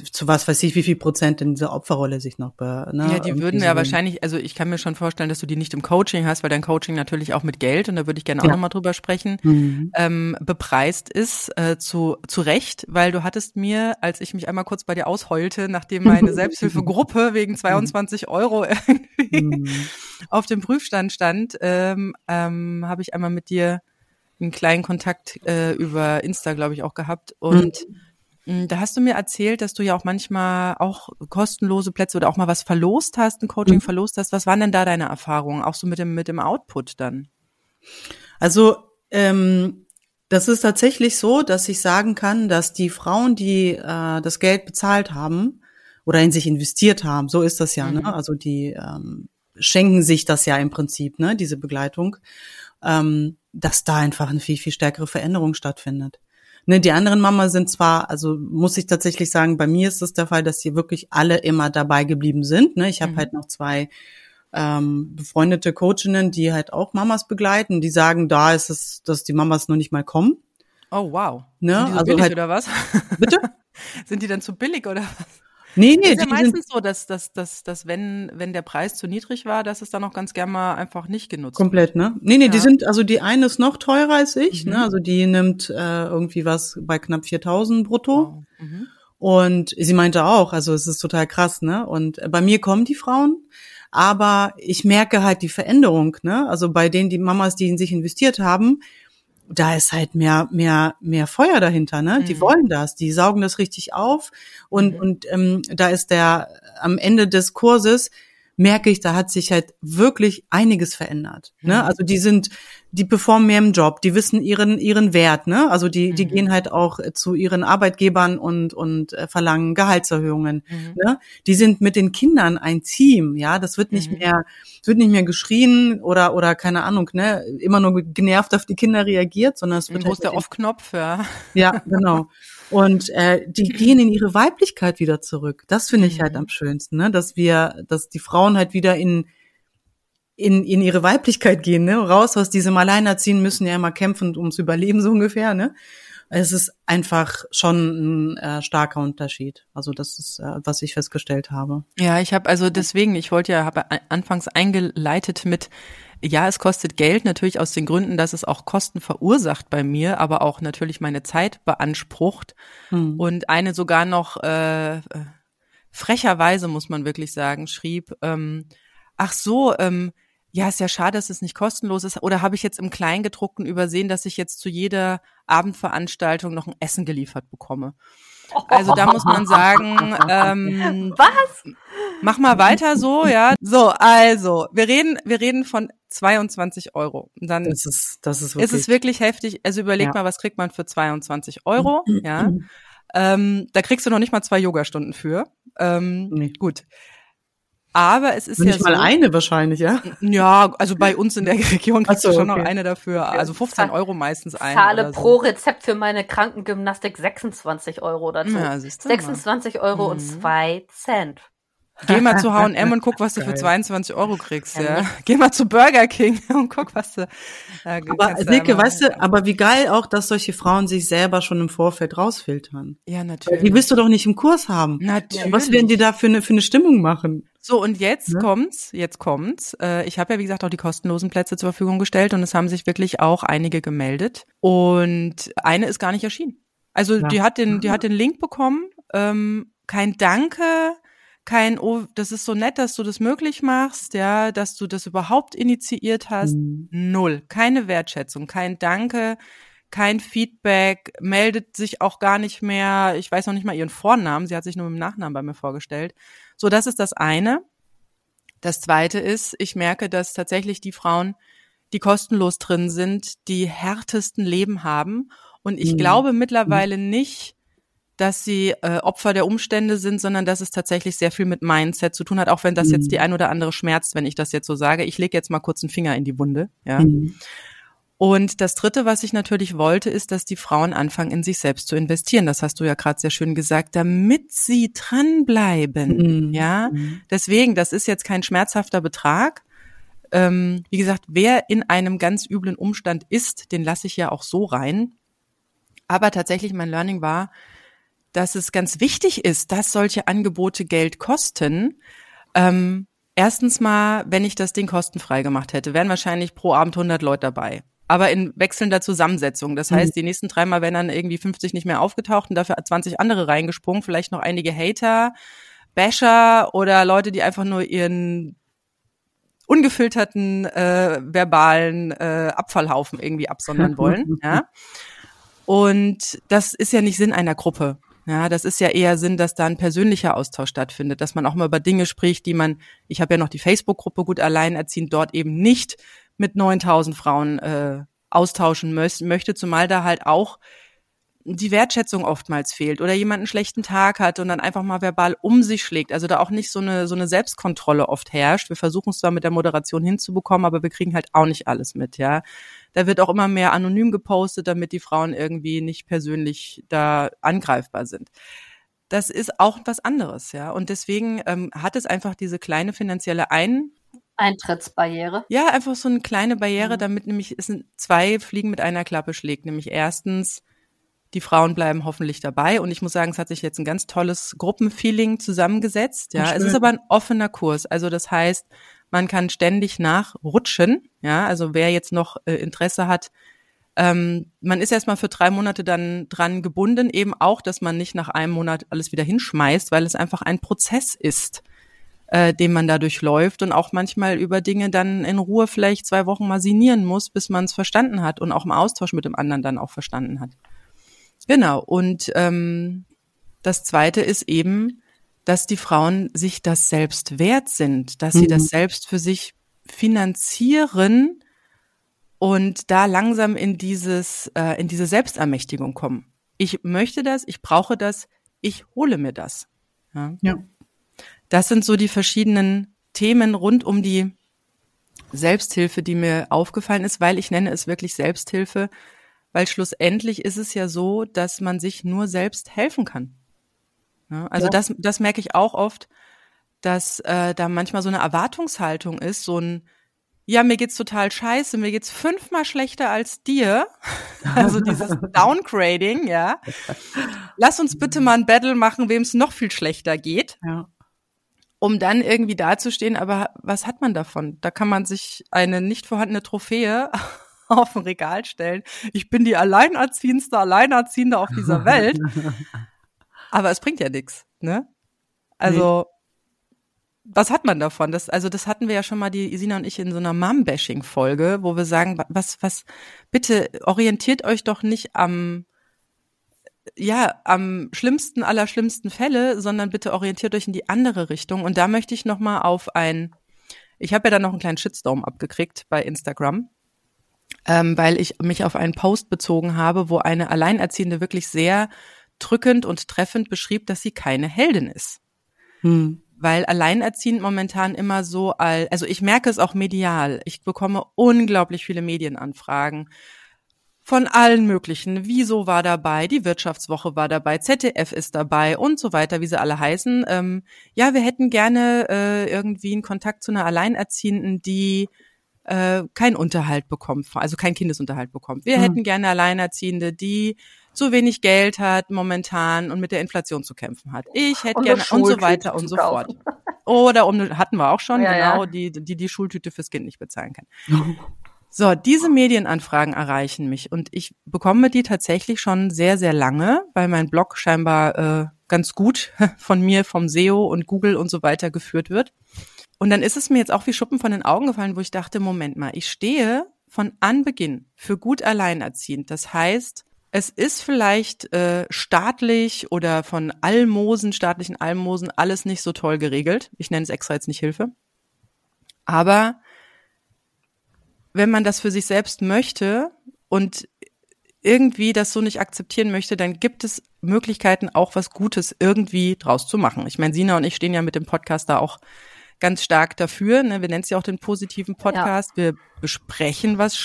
zu was weiß ich, wie viel Prozent in dieser Opferrolle sich noch be, ne, Ja, die würden ja wahrscheinlich, also ich kann mir schon vorstellen, dass du die nicht im Coaching hast, weil dein Coaching natürlich auch mit Geld, und da würde ich gerne auch ja. nochmal drüber sprechen, mhm. ähm, bepreist ist, äh, zu, zu Recht, weil du hattest mir, als ich mich einmal kurz bei dir ausheulte, nachdem meine *laughs* Selbsthilfegruppe wegen 22 mhm. Euro irgendwie mhm. auf dem Prüfstand stand, ähm, ähm, habe ich einmal mit dir einen kleinen Kontakt äh, über Insta, glaube ich, auch gehabt und mhm hm, da hast du mir erzählt, dass du ja auch manchmal auch kostenlose Plätze oder auch mal was verlost hast, ein Coaching mhm. verlost hast. Was waren denn da deine Erfahrungen, auch so mit dem, mit dem Output dann? Also, ähm, das ist tatsächlich so, dass ich sagen kann, dass die Frauen, die äh, das Geld bezahlt haben oder in sich investiert haben, so ist das ja, ne? mhm. ne? Also die ähm, schenken sich das ja im Prinzip, ne, diese Begleitung, ähm, dass da einfach eine viel, viel stärkere Veränderung stattfindet. Ne, die anderen Mama sind zwar, also muss ich tatsächlich sagen, bei mir ist es der Fall, dass sie wirklich alle immer dabei geblieben sind. Ne? Ich habe mhm. halt noch zwei ähm, befreundete Coachinnen, die halt auch Mamas begleiten. Die sagen, da ist es, dass die Mamas noch nicht mal kommen. Oh wow. Ne? Sind die so also billig halt, oder was? Bitte? *laughs* sind die dann zu billig oder was? Nee, nee, ist ja meistens so, dass, dass, dass, dass wenn, wenn der Preis zu niedrig war, dass es dann auch ganz gern mal einfach nicht genutzt Komplett, ne? Nee, nee, ja. die sind, also die eine ist noch teurer als ich, ne? mhm. ne? Also die nimmt äh, irgendwie was bei knapp 4000 brutto. Wow. Mhm. Und sie meinte auch, also es ist total krass, ne? Und bei mir kommen die Frauen, aber ich merke halt die Veränderung, ne? Also bei denen die Mamas, die in sich investiert haben, da ist halt mehr, mehr, mehr Feuer dahinter, ne? Mhm. Die wollen das, die saugen das richtig auf und, mhm. und ähm, da ist der am Ende des Kurses merke ich, da hat sich halt wirklich einiges verändert. Ne? Mhm. Also die sind, die performen mehr im Job, die wissen ihren ihren Wert, ne? Also die die mhm. gehen halt auch zu ihren Arbeitgebern und und äh, verlangen Gehaltserhöhungen, mhm. ne? Die sind mit den Kindern ein Team, ja? Das wird nicht mhm. mehr wird nicht mehr geschrien oder oder keine Ahnung, ne? Immer nur genervt auf die Kinder reagiert, sondern es wird halt der Off-Knopf, ja. Ja, genau. *laughs* Und äh, die gehen in ihre Weiblichkeit wieder zurück. Das finde ich halt mhm. am schönsten, ne? dass wir, dass die Frauen halt wieder in in, in ihre Weiblichkeit gehen, ne? raus aus diesem Alleinerziehen müssen ja immer kämpfen ums Überleben so ungefähr. Ne? Es ist einfach schon ein äh, starker Unterschied. Also das ist, äh, was ich festgestellt habe. Ja, ich habe also deswegen, ich wollte ja, habe anfangs eingeleitet mit, ja, es kostet Geld, natürlich aus den Gründen, dass es auch Kosten verursacht bei mir, aber auch natürlich meine Zeit beansprucht hm. und eine sogar noch äh, frecherweise, muss man wirklich sagen, schrieb, ähm, ach so, ähm, ja, ist ja schade, dass es nicht kostenlos ist. Oder habe ich jetzt im Kleingedruckten übersehen, dass ich jetzt zu jeder Abendveranstaltung noch ein Essen geliefert bekomme? Also da muss man sagen, ähm, *laughs* was? Mach mal weiter so, ja. So, also wir reden, wir reden von 22 Euro. Und dann das ist, das ist, wirklich, ist es wirklich heftig. Also überleg ja. mal, was kriegt man für 22 Euro, *clears throat* ja. Ähm, da kriegst du noch nicht mal zwei Yogastunden für. Ähm, nee. Gut. Aber es ist nicht ja mal so, eine wahrscheinlich, ja? Ja, also bei uns in der *laughs* Region kriegst so, du schon okay. noch eine dafür. Also 15 Euro meistens ein. Zahle pro Rezept für meine Krankengymnastik 26 Euro dazu. Ja, 26 Euro mhm. und zwei Cent. Geh mal zu H&M *laughs* und guck, was du für 22 Euro kriegst, ja. Geh mal zu Burger King *laughs* und guck, was du. Äh, aber Silke, weißt du, aber wie geil auch, dass solche Frauen sich selber schon im Vorfeld rausfiltern. Ja, natürlich. Die willst du doch nicht im Kurs haben. Natürlich. Was werden die da für eine, für eine Stimmung machen? So, und jetzt ja. kommt's, jetzt kommt's. Äh, ich habe ja, wie gesagt, auch die kostenlosen Plätze zur Verfügung gestellt und es haben sich wirklich auch einige gemeldet. Und eine ist gar nicht erschienen. Also ja. die hat den, die hat den Link bekommen. Ähm, kein Danke, kein, oh, das ist so nett, dass du das möglich machst, ja, dass du das überhaupt initiiert hast. Mhm. Null. Keine Wertschätzung, kein Danke, kein Feedback, meldet sich auch gar nicht mehr. Ich weiß noch nicht mal ihren Vornamen. Sie hat sich nur mit dem Nachnamen bei mir vorgestellt. So, das ist das eine. Das zweite ist, ich merke, dass tatsächlich die Frauen, die kostenlos drin sind, die härtesten Leben haben. Und ich mhm. glaube mittlerweile nicht, dass sie äh, Opfer der Umstände sind, sondern dass es tatsächlich sehr viel mit Mindset zu tun hat, auch wenn das mhm. jetzt die ein oder andere schmerzt, wenn ich das jetzt so sage. Ich lege jetzt mal kurz einen Finger in die Wunde, ja. Mhm. Und das Dritte, was ich natürlich wollte, ist, dass die Frauen anfangen, in sich selbst zu investieren. Das hast du ja gerade sehr schön gesagt, damit sie dranbleiben. Mhm. Ja, mhm. deswegen, das ist jetzt kein schmerzhafter Betrag. Ähm, wie gesagt, wer in einem ganz üblen Umstand ist, den lasse ich ja auch so rein. Aber tatsächlich, mein Learning war, dass es ganz wichtig ist, dass solche Angebote Geld kosten. Ähm, erstens mal, wenn ich das Ding kostenfrei gemacht hätte, wären wahrscheinlich pro Abend 100 Leute dabei. Aber in wechselnder Zusammensetzung. Das heißt, mhm. die nächsten dreimal wären dann irgendwie 50 nicht mehr aufgetaucht und dafür 20 andere reingesprungen. Vielleicht noch einige Hater, Basher oder Leute, die einfach nur ihren ungefilterten äh, verbalen äh, Abfallhaufen irgendwie absondern *laughs* wollen. ja. Und das ist ja nicht Sinn einer Gruppe. Ja, das ist ja eher Sinn, dass da ein persönlicher Austausch stattfindet, dass man auch mal über Dinge spricht, die man, ich habe ja noch die Facebook-Gruppe gut alleinerziehend, dort eben nicht mit 9000 Frauen äh, austauschen möchte, zumal da halt auch die Wertschätzung oftmals fehlt oder jemand einen schlechten Tag hat und dann einfach mal verbal um sich schlägt. Also da auch nicht so eine, so eine Selbstkontrolle oft herrscht. Wir versuchen es zwar mit der Moderation hinzubekommen, aber wir kriegen halt auch nicht alles mit, ja. Da wird auch immer mehr anonym gepostet, damit die Frauen irgendwie nicht persönlich da angreifbar sind. Das ist auch was anderes, ja. Und deswegen ähm, hat es einfach diese kleine finanzielle Ein Eintrittsbarriere. Ja, einfach so eine kleine Barriere, mhm. damit nämlich es zwei Fliegen mit einer Klappe schlägt. Nämlich erstens die Frauen bleiben hoffentlich dabei. Und ich muss sagen, es hat sich jetzt ein ganz tolles Gruppenfeeling zusammengesetzt. Ja, es ist aber ein offener Kurs. Also das heißt, man kann ständig nachrutschen. Ja, also wer jetzt noch äh, Interesse hat, ähm, man ist erstmal für drei Monate dann dran gebunden, eben auch, dass man nicht nach einem Monat alles wieder hinschmeißt, weil es einfach ein Prozess ist, äh, den man da durchläuft und auch manchmal über Dinge dann in Ruhe vielleicht zwei Wochen mal sinieren muss, bis man es verstanden hat und auch im Austausch mit dem anderen dann auch verstanden hat. Genau. Und ähm, das Zweite ist eben, dass die Frauen sich das selbst wert sind, dass mhm. sie das mhm. selbst für sich finanzieren und da langsam in dieses äh, in diese Selbstermächtigung kommen. Ich möchte das, ich brauche das, ich hole mir das. Ja. ja. Das sind so die verschiedenen Themen rund um die Selbsthilfe, die mir aufgefallen ist, weil ich nenne es wirklich Selbsthilfe, weil schlussendlich ist es ja so, dass man sich nur selbst helfen kann. Ja, also ja. das, das merke ich auch oft, dass äh, da manchmal so eine Erwartungshaltung ist, so ein ja, mir geht's total scheiße, mir geht's fünfmal schlechter als dir. *laughs* Also dieses Downgrading, ja. Lass uns bitte mal ein Battle machen, wem es noch viel schlechter geht. Ja. Um dann irgendwie dazustehen, aber was hat man davon? Da kann man sich eine nicht vorhandene Trophäe *laughs* auf ein Regal stellen. Ich bin die alleinerziehendste Alleinerziehende auf dieser Welt. *laughs* Aber es bringt ja nichts, ne? Also, nee. was hat man davon? Das, also, das hatten wir ja schon mal, die Isina und ich, in so einer Mom-Bashing-Folge, wo wir sagen, was, was, bitte orientiert euch doch nicht am, ja, am schlimmsten aller schlimmsten Fälle, sondern bitte orientiert euch in die andere Richtung. Und da möchte ich noch mal auf ein, ich habe ja dann noch einen kleinen Shitstorm abgekriegt bei Instagram ähm, weil ich mich auf einen Post bezogen habe, wo eine Alleinerziehende wirklich sehr drückend und treffend beschrieb, dass sie keine Heldin ist. Hm. Weil alleinerziehend momentan immer so, also ich merke es auch medial. Ich bekomme unglaublich viele Medienanfragen von allen möglichen. Wieso war dabei, die Wirtschaftswoche war dabei, ZDF ist dabei und so weiter, wie sie alle heißen. Ähm, ja, wir hätten gerne äh, irgendwie einen Kontakt zu einer Alleinerziehenden, die äh, keinen Unterhalt bekommt, also kein Kindesunterhalt bekommt. Wir mhm. hätten gerne Alleinerziehende, die zu wenig Geld hat momentan und mit der Inflation zu kämpfen hat. Ich hätte gerne und so weiter und so fort. Oder um, hatten wir auch schon, ja, genau, ja. die die die Schultüte fürs Kind nicht bezahlen kann. *laughs* So, diese Medienanfragen erreichen mich und ich bekomme die tatsächlich schon sehr, sehr lange, weil mein Blog scheinbar äh, ganz gut *laughs* von mir, vom SEO und Google und so weiter geführt wird. Und dann ist es mir jetzt auch wie Schuppen von den Augen gefallen, wo ich dachte, Moment mal, ich stehe von Anbeginn für gut alleinerziehend. Das heißt, es ist vielleicht äh, staatlich oder von Almosen, staatlichen Almosen, alles nicht so toll geregelt. Ich nenne es extra jetzt nicht Hilfe. Aber wenn man das für sich selbst möchte und irgendwie das so nicht akzeptieren möchte, dann gibt es Möglichkeiten, auch was Gutes irgendwie draus zu machen. Ich meine, Sina und ich stehen ja mit dem Podcast da auch ganz stark dafür. Ne? Wir nennen es ja auch den positiven Podcast. Ja. Wir besprechen, was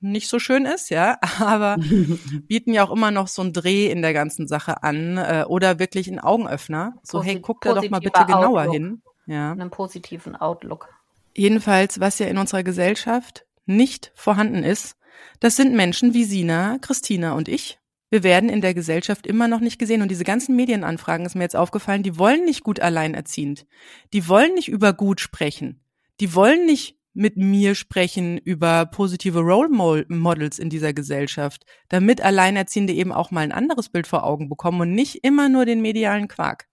nicht so schön ist, ja, *laughs* aber *laughs* bieten ja auch immer noch so einen Dreh in der ganzen Sache an äh, oder wirklich einen Augenöffner. So, Posit hey, guck da doch mal bitte genauer Outlook. hin. Ja. Einen positiven Outlook. Jedenfalls, was ja in unserer Gesellschaft nicht vorhanden ist, das sind Menschen wie Sina, Christina und ich. Wir werden in der Gesellschaft immer noch nicht gesehen. Und diese ganzen Medienanfragen ist mir jetzt aufgefallen, die wollen nicht gut alleinerziehend. Die wollen nicht über gut sprechen. Die wollen nicht mit mir sprechen über positive Role Models in dieser Gesellschaft, damit Alleinerziehende eben auch mal ein anderes Bild vor Augen bekommen und nicht immer nur den medialen Quark.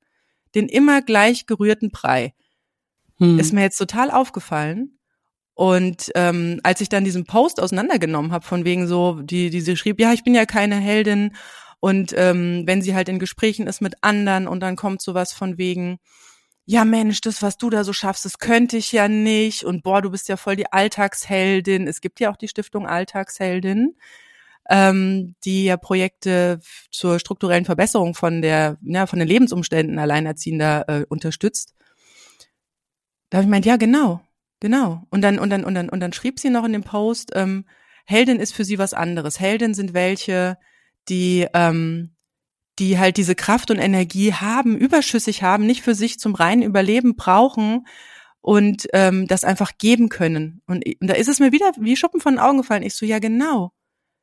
Den immer gleich gerührten Brei. Hm. Ist mir jetzt total aufgefallen. Und ähm, als ich dann diesen Post auseinandergenommen habe, von wegen so, die, die sie schrieb, ja, ich bin ja keine Heldin. Und ähm, wenn sie halt in Gesprächen ist mit anderen und dann kommt sowas von wegen, ja Mensch, das, was du da so schaffst, das könnte ich ja nicht. Und boah, du bist ja voll die Alltagsheldin. Es gibt ja auch die Stiftung Alltagsheldin, ähm, die ja Projekte zur strukturellen Verbesserung von der, ja, von den Lebensumständen Alleinerziehender äh, unterstützt. Da habe ich meint, ja, genau, Genau. Und dann, und dann, und dann, und dann schrieb sie noch in dem Post, ähm, Heldin ist für sie was anderes. Heldin sind welche, die, ähm, die halt diese Kraft und Energie haben, überschüssig haben, nicht für sich zum reinen Überleben brauchen und ähm, das einfach geben können. Und, und da ist es mir wieder wie Schuppen von den Augen gefallen. Ich so, ja genau.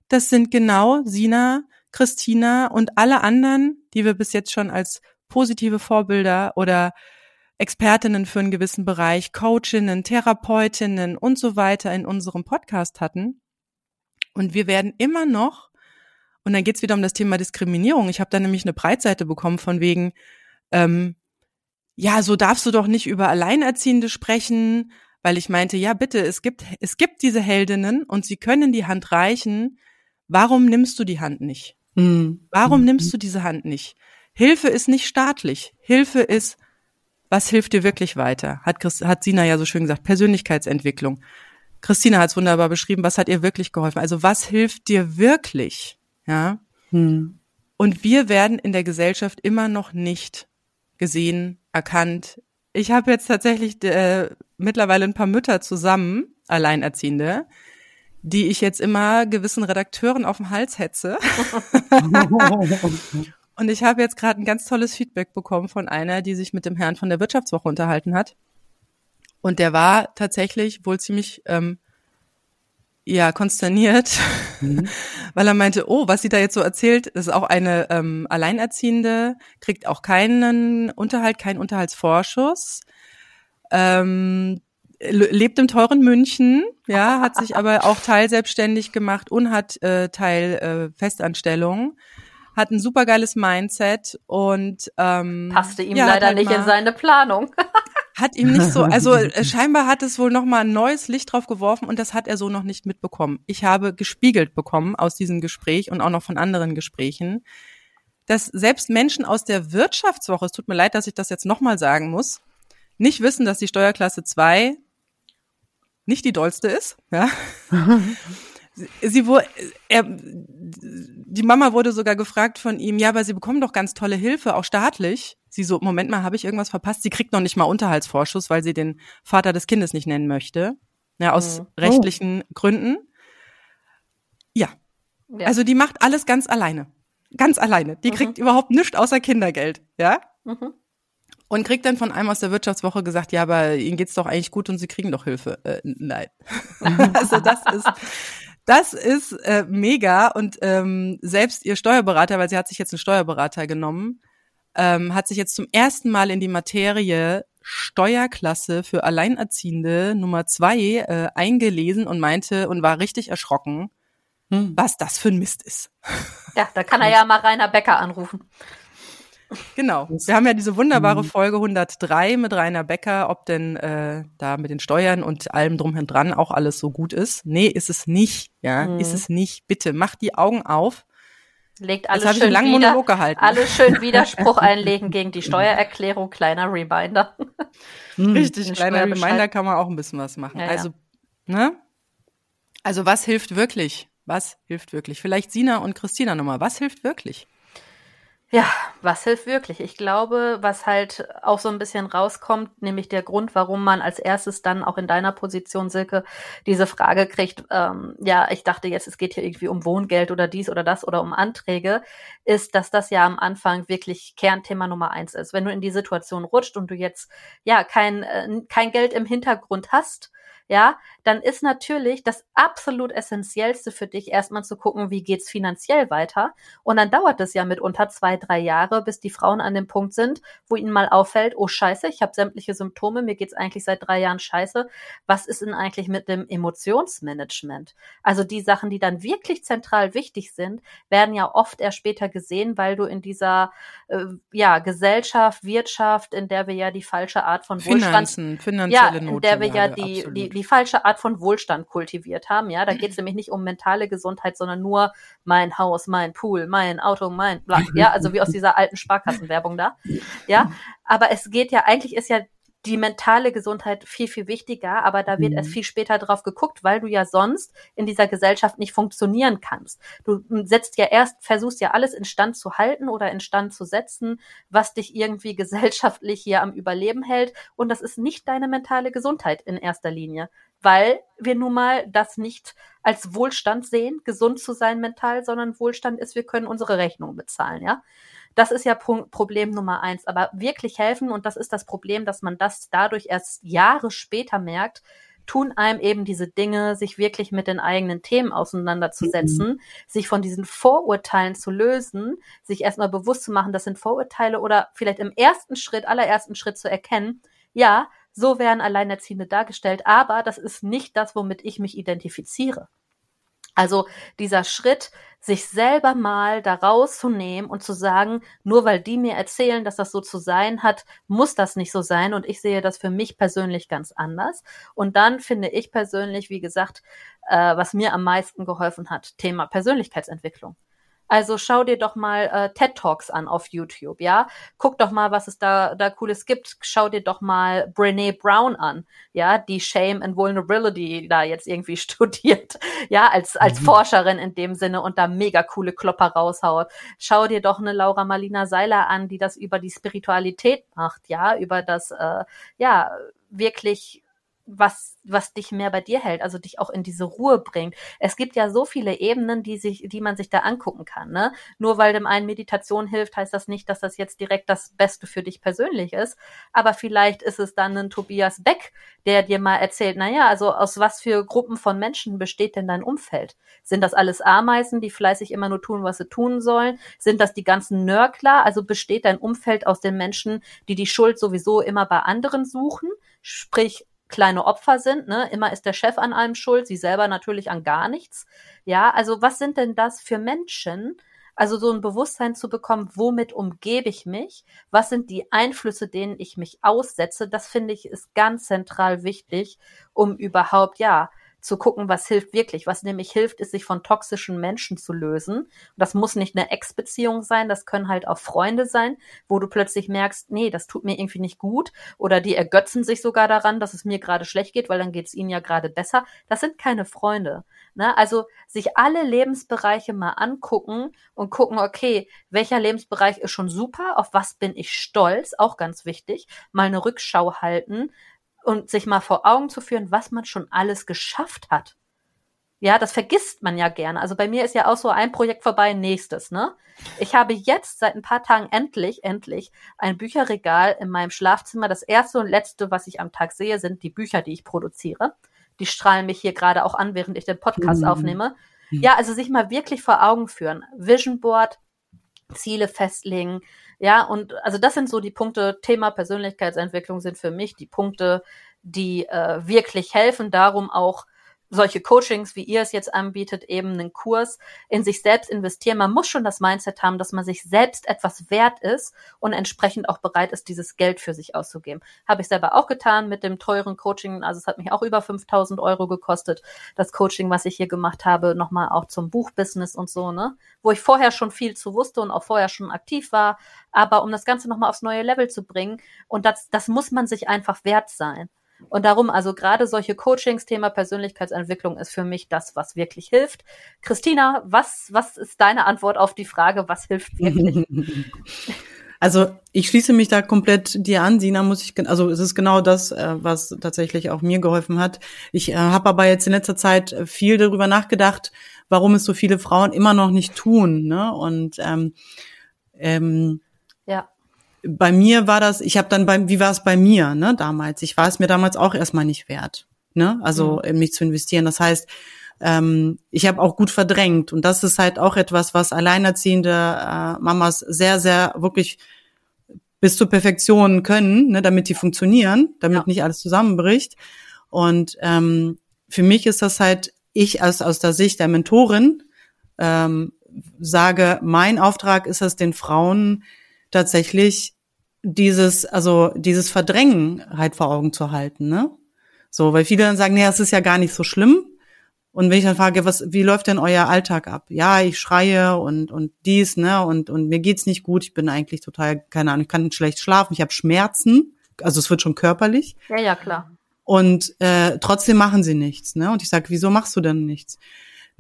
Das sind genau Sina, Christina und alle anderen, die wir bis jetzt schon als positive Vorbilder oder Expertinnen für einen gewissen Bereich, Coachinnen, Therapeutinnen und so weiter in unserem Podcast hatten. Und wir werden immer noch, und dann geht's wieder um das Thema Diskriminierung. Ich habe da nämlich eine Breitseite bekommen von wegen, ähm, ja, so darfst du doch nicht über Alleinerziehende sprechen, weil ich meinte, ja, bitte, es gibt, es gibt diese Heldinnen und sie können die Hand reichen. Warum nimmst du die Hand nicht? Mhm. Warum nimmst du diese Hand nicht? Hilfe ist nicht staatlich. Hilfe ist was hilft dir wirklich weiter? Hat, Christ, hat Sina ja so schön gesagt, Persönlichkeitsentwicklung. Christina hat es wunderbar beschrieben, was hat ihr wirklich geholfen? Also was hilft dir wirklich? Ja. Hm. Und wir werden in der Gesellschaft immer noch nicht gesehen, erkannt. Ich habe jetzt tatsächlich äh, mittlerweile ein paar Mütter zusammen, Alleinerziehende, die ich jetzt immer gewissen Redakteuren auf den Hals hetze. *laughs* *laughs* Und ich habe jetzt gerade ein ganz tolles Feedback bekommen von einer, die sich mit dem Herrn von der Wirtschaftswoche unterhalten hat. Und der war tatsächlich wohl ziemlich ähm, ja konsterniert, mhm. *laughs* weil er meinte, oh, was sie da jetzt so erzählt, ist auch eine ähm, Alleinerziehende, kriegt auch keinen Unterhalt, keinen Unterhaltsvorschuss, ähm, lebt im teuren München, ja, hat sich *laughs* aber auch teilselbstständig gemacht und hat äh, Teil äh, Festanstellung hat ein supergeiles Mindset und ähm, passte ihm ja, leider halt nicht in seine Planung. *laughs* hat ihm nicht so, also *laughs* äh, scheinbar hat es wohl noch mal ein neues Licht drauf geworfen und das hat er so noch nicht mitbekommen. Ich habe gespiegelt bekommen aus diesem Gespräch und auch noch von anderen Gesprächen, dass selbst Menschen aus der Wirtschaftswoche, es tut mir leid, dass ich das jetzt noch mal sagen muss, nicht wissen, dass die Steuerklasse 2 nicht die dollste ist, ja. *laughs* sie wurde, er, die Mama wurde sogar gefragt von ihm, ja, aber sie bekommen doch ganz tolle Hilfe, auch staatlich. Sie so, Moment mal, habe ich irgendwas verpasst? Sie kriegt noch nicht mal Unterhaltsvorschuss, weil sie den Vater des Kindes nicht nennen möchte. Ja, aus mhm. rechtlichen oh. Gründen. Ja. ja. Also die macht alles ganz alleine. Ganz alleine. Die mhm. kriegt überhaupt nichts außer Kindergeld, ja? Mhm. Und kriegt dann von einem aus der Wirtschaftswoche gesagt, ja, aber ihnen geht's doch eigentlich gut und sie kriegen doch Hilfe. Äh, nein. *laughs* also das ist, das ist äh, mega. Und ähm, selbst ihr Steuerberater, weil sie hat sich jetzt einen Steuerberater genommen, ähm, hat sich jetzt zum ersten Mal in die Materie Steuerklasse für Alleinerziehende Nummer zwei äh, eingelesen und meinte und war richtig erschrocken, hm. was das für ein Mist ist. Ja, da kann er ja mal Rainer Becker anrufen. Genau. Wir haben ja diese wunderbare Folge 103 mit Rainer Becker, ob denn äh, da mit den Steuern und allem drum und dran auch alles so gut ist. Nee, ist es nicht. Ja, mhm. ist es nicht. Bitte macht die Augen auf. Legt alles schön, wieder, Monolog gehalten. alles schön *laughs* Widerspruch einlegen gegen die Steuererklärung. Kleiner Reminder. Hm. Richtig, kleiner Reminder kann man auch ein bisschen was machen. Ja, also, ja. ne? Also was hilft wirklich? Was hilft wirklich? Vielleicht Sina und Christina nochmal. Was hilft wirklich? Ja, was hilft wirklich? Ich glaube, was halt auch so ein bisschen rauskommt, nämlich der Grund, warum man als erstes dann auch in deiner Position, Silke, diese Frage kriegt, ähm, ja, ich dachte jetzt, es geht hier irgendwie um Wohngeld oder dies oder das oder um Anträge, ist, dass das ja am Anfang wirklich Kernthema Nummer eins ist. Wenn du in die Situation rutscht und du jetzt, ja, kein, äh, kein Geld im Hintergrund hast, ja, dann ist natürlich das absolut Essentiellste für dich erstmal zu gucken, wie geht's finanziell weiter. Und dann dauert es ja mitunter zwei, drei Jahre, bis die Frauen an dem Punkt sind, wo ihnen mal auffällt, oh scheiße, ich habe sämtliche Symptome, mir geht's eigentlich seit drei Jahren scheiße. Was ist denn eigentlich mit dem Emotionsmanagement? Also die Sachen, die dann wirklich zentral wichtig sind, werden ja oft erst später gesehen, weil du in dieser äh, ja, Gesellschaft, Wirtschaft, in der wir ja die falsche Art von Finanzen, Wohlstand, finanzielle ja, in der wir ja die, die, die falsche Art von Wohlstand kultiviert haben. Ja, da geht es nämlich nicht um mentale Gesundheit, sondern nur mein Haus, mein Pool, mein Auto, mein bla. Ja, also wie aus dieser alten Sparkassenwerbung da. Ja, aber es geht ja, eigentlich ist ja die mentale Gesundheit viel, viel wichtiger, aber da wird mhm. erst viel später drauf geguckt, weil du ja sonst in dieser Gesellschaft nicht funktionieren kannst. Du setzt ja erst, versuchst ja alles instand zu halten oder instand zu setzen, was dich irgendwie *laughs* gesellschaftlich hier am Überleben hält. Und das ist nicht deine mentale Gesundheit in erster Linie, weil wir nun mal das nicht als Wohlstand sehen, gesund zu sein mental, sondern Wohlstand ist, wir können unsere Rechnung bezahlen, ja. Das ist ja Problem Nummer eins. Aber wirklich helfen, und das ist das Problem, dass man das dadurch erst Jahre später merkt, tun einem eben diese Dinge, sich wirklich mit den eigenen Themen auseinanderzusetzen, mhm. sich von diesen Vorurteilen zu lösen, sich erstmal bewusst zu machen, das sind Vorurteile oder vielleicht im ersten Schritt, allerersten Schritt zu erkennen, ja, so werden Alleinerziehende dargestellt, aber das ist nicht das, womit ich mich identifiziere. Also dieser Schritt, sich selber mal da rauszunehmen und zu sagen, nur weil die mir erzählen, dass das so zu sein hat, muss das nicht so sein und ich sehe das für mich persönlich ganz anders. Und dann finde ich persönlich, wie gesagt, äh, was mir am meisten geholfen hat, Thema Persönlichkeitsentwicklung. Also schau dir doch mal äh, TED Talks an auf YouTube, ja. Guck doch mal, was es da, da Cooles gibt. Schau dir doch mal Brene Brown an, ja, die Shame and Vulnerability da jetzt irgendwie *laughs* studiert, ja, als, als mhm. Forscherin in dem Sinne und da mega coole Klopper raushaut. Schau dir doch eine Laura Marlina Seiler an, die das über die Spiritualität macht, ja, über das, äh, ja, wirklich was, was dich mehr bei dir hält, also dich auch in diese Ruhe bringt. Es gibt ja so viele Ebenen, die sich, die man sich da angucken kann, ne? Nur weil dem einen Meditation hilft, heißt das nicht, dass das jetzt direkt das Beste für dich persönlich ist. Aber vielleicht ist es dann ein Tobias Beck, der dir mal erzählt, na ja, also aus was für Gruppen von Menschen besteht denn dein Umfeld? Sind das alles Ameisen, die fleißig immer nur tun, was sie tun sollen? Sind das die ganzen Nörgler? Also besteht dein Umfeld aus den Menschen, die die Schuld sowieso immer bei anderen suchen? Sprich, kleine Opfer sind. Ne? Immer ist der Chef an allem schuld, sie selber natürlich an gar nichts. Ja, also was sind denn das für Menschen? Also so ein Bewusstsein zu bekommen, womit umgebe ich mich? Was sind die Einflüsse, denen ich mich aussetze? Das finde ich ist ganz zentral wichtig, um überhaupt, ja, zu gucken, was hilft wirklich. Was nämlich hilft, ist, sich von toxischen Menschen zu lösen. Und das muss nicht eine Ex-Beziehung sein, das können halt auch Freunde sein, wo du plötzlich merkst, nee, das tut mir irgendwie nicht gut. Oder die ergötzen sich sogar daran, dass es mir gerade schlecht geht, weil dann geht es ihnen ja gerade besser. Das sind keine Freunde. Ne? Also sich alle Lebensbereiche mal angucken und gucken, okay, welcher Lebensbereich ist schon super, auf was bin ich stolz, auch ganz wichtig, mal eine Rückschau halten und sich mal vor Augen zu führen, was man schon alles geschafft hat. Ja, das vergisst man ja gerne. Also bei mir ist ja auch so ein Projekt vorbei, nächstes, ne? Ich habe jetzt seit ein paar Tagen endlich, endlich ein Bücherregal in meinem Schlafzimmer. Das erste und letzte, was ich am Tag sehe, sind die Bücher, die ich produziere. Die strahlen mich hier gerade auch an, während ich den Podcast mhm. aufnehme. Mhm. Ja, also sich mal wirklich vor Augen führen. Vision Board, Ziele festlegen, ja, und also das sind so die Punkte, Thema Persönlichkeitsentwicklung sind für mich die Punkte, die äh, wirklich helfen, darum auch solche Coachings, wie ihr es jetzt anbietet, eben einen Kurs in sich selbst investieren. Man muss schon das Mindset haben, dass man sich selbst etwas wert ist und entsprechend auch bereit ist, dieses Geld für sich auszugeben. Habe ich selber auch getan mit dem teuren Coaching. Also es hat mich auch über 5000 Euro gekostet, das Coaching, was ich hier gemacht habe, nochmal auch zum Buchbusiness und so, ne? Wo ich vorher schon viel zu wusste und auch vorher schon aktiv war. Aber um das Ganze nochmal aufs neue Level zu bringen und das, das muss man sich einfach wert sein. Und darum, also gerade solche Coachings, Thema Persönlichkeitsentwicklung ist für mich das, was wirklich hilft. Christina, was, was ist deine Antwort auf die Frage, was hilft wirklich? *laughs* Also ich schließe mich da komplett dir an, Sina, muss ich, also es ist genau das, äh, was tatsächlich auch mir geholfen hat. Ich äh, habe aber jetzt in letzter Zeit viel darüber nachgedacht, warum es so viele Frauen immer noch nicht tun. Ne? Und ähm, ähm, ja bei mir war das, ich habe dann beim, wie war es bei mir, ne, damals? Ich war es mir damals auch erstmal nicht wert, ne? Also mhm. mich zu investieren. Das heißt, ähm, ich habe auch gut verdrängt. Und das ist halt auch etwas, was alleinerziehende äh, Mamas sehr, sehr wirklich bis zur Perfektion können, ne, damit die funktionieren, damit ja. nicht alles zusammenbricht. Und ähm, für mich ist das halt, ich als aus der Sicht der Mentorin ähm, sage, mein Auftrag ist es, den Frauen tatsächlich dieses, also dieses Verdrängen halt vor Augen zu halten, ne? So, weil viele dann sagen, nee, es ist ja gar nicht so schlimm. Und wenn ich dann frage, was, wie läuft denn euer Alltag ab? Ja, ich schreie und, und dies, ne, und, und mir geht's nicht gut. Ich bin eigentlich total, keine Ahnung, ich kann schlecht schlafen, ich habe Schmerzen. Also es wird schon körperlich. Ja, ja, klar. Und äh, trotzdem machen sie nichts, ne? Und ich sage, wieso machst du denn nichts?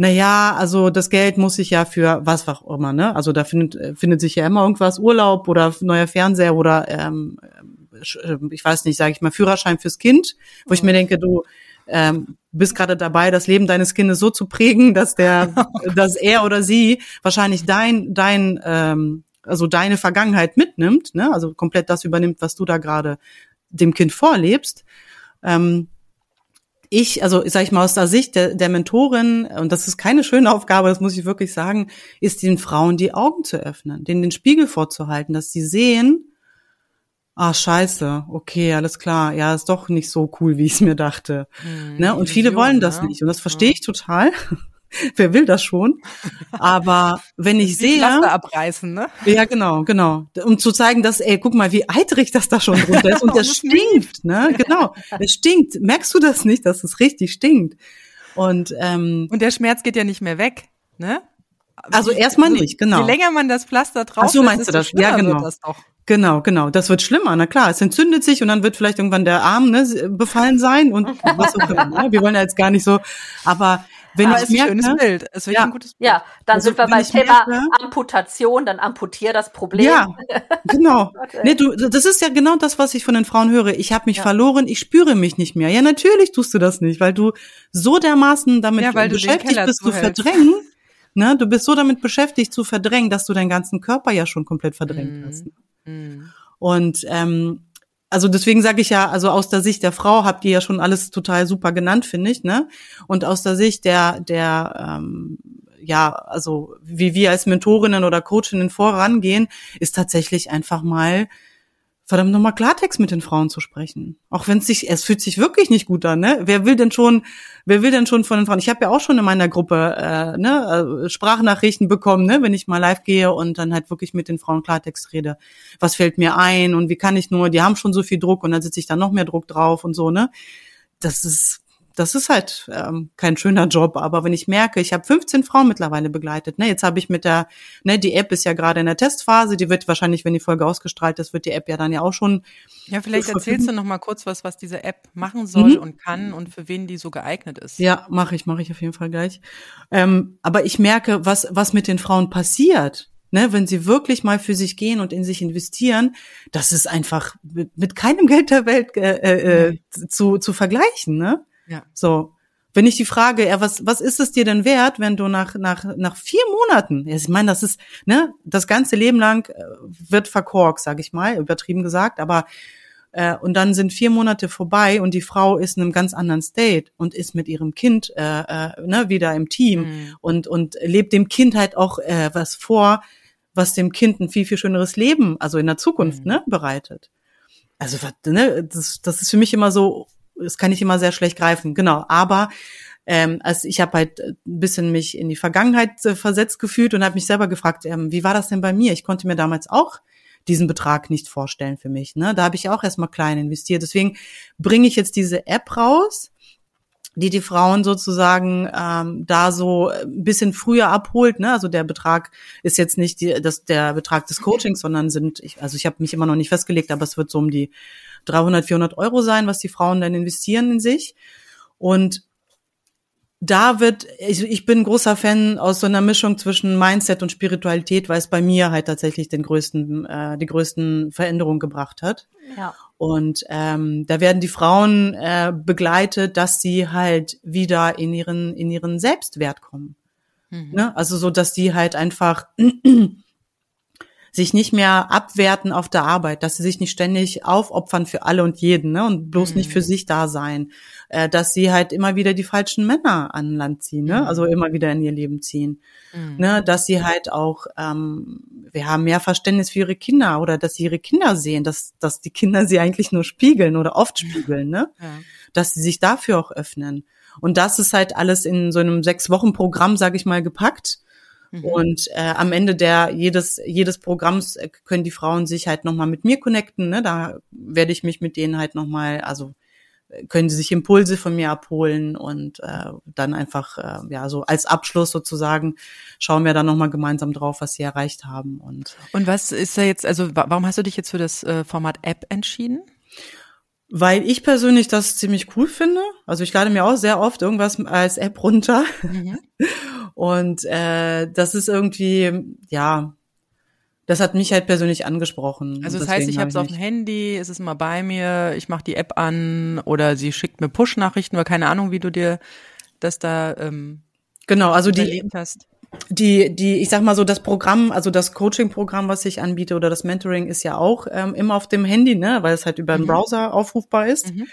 Naja, also das Geld muss ich ja für was auch immer, ne? Also da findet, äh, findet sich ja immer irgendwas, Urlaub oder neuer Fernseher oder ähm, äh, ich weiß nicht, sage ich mal, Führerschein fürs Kind, wo ich mir denke, du ähm, bist gerade dabei, das Leben deines Kindes so zu prägen, dass der, *laughs* dass er oder sie wahrscheinlich dein, dein, ähm, also deine Vergangenheit mitnimmt, ne? Also komplett das übernimmt, was du da gerade dem Kind vorlebst. Ähm, ich, also sag ich mal aus der Sicht der, der Mentorin, und das ist keine schöne Aufgabe, das muss ich wirklich sagen, ist den Frauen die Augen zu öffnen, denen den Spiegel vorzuhalten, dass sie sehen, ah scheiße, okay, alles klar, ja, ist doch nicht so cool, wie ich es mir dachte. Hm, ne? Und viele wollen das ne? nicht und das verstehe ich total. *laughs* Wer will das schon? Aber wenn ich *laughs* sehe. Pflaster abreißen, ne? Ja, genau, genau. Um zu zeigen, dass, ey, guck mal, wie eitrig das da schon drunter ist. Und *laughs* das stinkt, ne? Genau. Es stinkt. Merkst du das nicht, dass es richtig stinkt? Und, ähm, Und der Schmerz geht ja nicht mehr weg, ne? Also erstmal nicht, genau. Je länger man das Pflaster drauf Ach so meinst du das? Ja, genau. Das doch. Genau, genau. Das wird schlimmer, na klar. Es entzündet sich und dann wird vielleicht irgendwann der Arm ne, befallen sein und was auch immer. Ne? Wir wollen ja jetzt gar nicht so, aber wenn aber ich ist merke, ein schönes Bild. Ist ja. ein gutes Bild. Ja, dann also, sind wir beim Thema merke, Amputation, dann amputier das Problem. Ja, *laughs* genau. nee, du, das ist ja genau das, was ich von den Frauen höre. Ich habe mich ja. verloren, ich spüre mich nicht mehr. Ja, natürlich tust du das nicht, weil du so dermaßen damit ja, beschäftigt bist, zu verdrängen. Ne, du bist so damit beschäftigt zu verdrängen, dass du deinen ganzen Körper ja schon komplett verdrängt mm. hast. Mm. Und ähm, also deswegen sage ich ja, also aus der Sicht der Frau habt ihr ja schon alles total super genannt, finde ich, ne? Und aus der Sicht der, der ähm, ja, also wie wir als Mentorinnen oder Coachinnen vorangehen, ist tatsächlich einfach mal verdammt nochmal Klartext mit den Frauen zu sprechen. Auch wenn es sich, es fühlt sich wirklich nicht gut an, ne? Wer will denn schon, wer will denn schon von den Frauen? Ich habe ja auch schon in meiner Gruppe äh, ne, äh, Sprachnachrichten bekommen, ne, wenn ich mal live gehe und dann halt wirklich mit den Frauen Klartext rede. Was fällt mir ein und wie kann ich nur, die haben schon so viel Druck und dann sitze ich da noch mehr Druck drauf und so, ne? Das ist das ist halt ähm, kein schöner Job. Aber wenn ich merke, ich habe 15 Frauen mittlerweile begleitet, ne, jetzt habe ich mit der, ne, die App ist ja gerade in der Testphase, die wird wahrscheinlich, wenn die Folge ausgestrahlt ist, wird die App ja dann ja auch schon. Ja, vielleicht erzählst du noch mal kurz was, was diese App machen soll mhm. und kann und für wen die so geeignet ist. Ja, mache ich, mache ich auf jeden Fall gleich. Ähm, aber ich merke, was was mit den Frauen passiert ne, wenn sie wirklich mal für sich gehen und in sich investieren, das ist einfach mit, mit keinem Geld der Welt äh, äh, äh zu, zu vergleichen, ne? Ja. So. Wenn ich die Frage, ja, was, was ist es dir denn wert, wenn du nach, nach, nach vier Monaten, ich meine, das ist, ne, das ganze Leben lang äh, wird verkorkt, sag ich mal, übertrieben gesagt, aber äh, und dann sind vier Monate vorbei und die Frau ist in einem ganz anderen State und ist mit ihrem Kind äh, äh, ne, wieder im Team mhm. und und lebt dem Kind halt auch äh, was vor, was dem Kind ein viel, viel schöneres Leben, also in der Zukunft, mhm. ne, bereitet. Also, ne, das, das ist für mich immer so, das kann ich immer sehr schlecht greifen, genau. Aber ähm, also ich habe halt ein bisschen mich in die Vergangenheit äh, versetzt gefühlt und habe mich selber gefragt, ähm, wie war das denn bei mir? Ich konnte mir damals auch diesen Betrag nicht vorstellen für mich. Ne? Da habe ich auch erstmal klein investiert. Deswegen bringe ich jetzt diese App raus, die die Frauen sozusagen ähm, da so ein bisschen früher abholt. Ne? Also der Betrag ist jetzt nicht die, das, der Betrag des Coachings, sondern sind, ich, also ich habe mich immer noch nicht festgelegt, aber es wird so um die 300, 400 Euro sein, was die Frauen dann investieren in sich. Und da wird, ich, ich bin großer Fan aus so einer Mischung zwischen Mindset und Spiritualität, weil es bei mir halt tatsächlich den größten, äh, die größten Veränderungen gebracht hat. Ja. Und ähm, da werden die Frauen äh, begleitet, dass sie halt wieder in ihren in ihren Selbstwert kommen. Mhm. Ne? Also so, dass die halt einfach sich nicht mehr abwerten auf der Arbeit, dass sie sich nicht ständig aufopfern für alle und jeden ne? und bloß mhm. nicht für mhm. sich da sein, äh, dass sie halt immer wieder die falschen Männer an Land ziehen, ne? also mhm. immer wieder in ihr Leben ziehen, mhm. ne? dass sie halt auch, ähm, wir haben mehr Verständnis für ihre Kinder oder dass sie ihre Kinder sehen, dass, dass die Kinder sie eigentlich nur spiegeln oder oft spiegeln, ne? Ja. dass sie sich dafür auch öffnen. Und das ist halt alles in so einem sechs Wochen Programm, sage ich mal, gepackt Mhm. Und äh, am Ende der jedes jedes Programms äh, können die Frauen sich halt noch mal mit mir connecten. Ne? Da werde ich mich mit denen halt noch mal, also äh, können sie sich Impulse von mir abholen und äh, dann einfach äh, ja so als Abschluss sozusagen schauen wir dann noch mal gemeinsam drauf, was sie erreicht haben und und was ist da jetzt also warum hast du dich jetzt für das äh, Format App entschieden? Weil ich persönlich das ziemlich cool finde. Also ich lade mir auch sehr oft irgendwas als App runter. Mhm. *laughs* Und äh, das ist irgendwie, ja, das hat mich halt persönlich angesprochen. Also das heißt, ich habe es auf dem Handy, es ist immer bei mir, ich mache die App an oder sie schickt mir Push-Nachrichten oder keine Ahnung, wie du dir das da ähm, genau, also die hast die, die, ich sag mal so, das Programm, also das Coaching-Programm, was ich anbiete oder das Mentoring ist ja auch ähm, immer auf dem Handy, ne, weil es halt über den mhm. Browser aufrufbar ist. Mhm.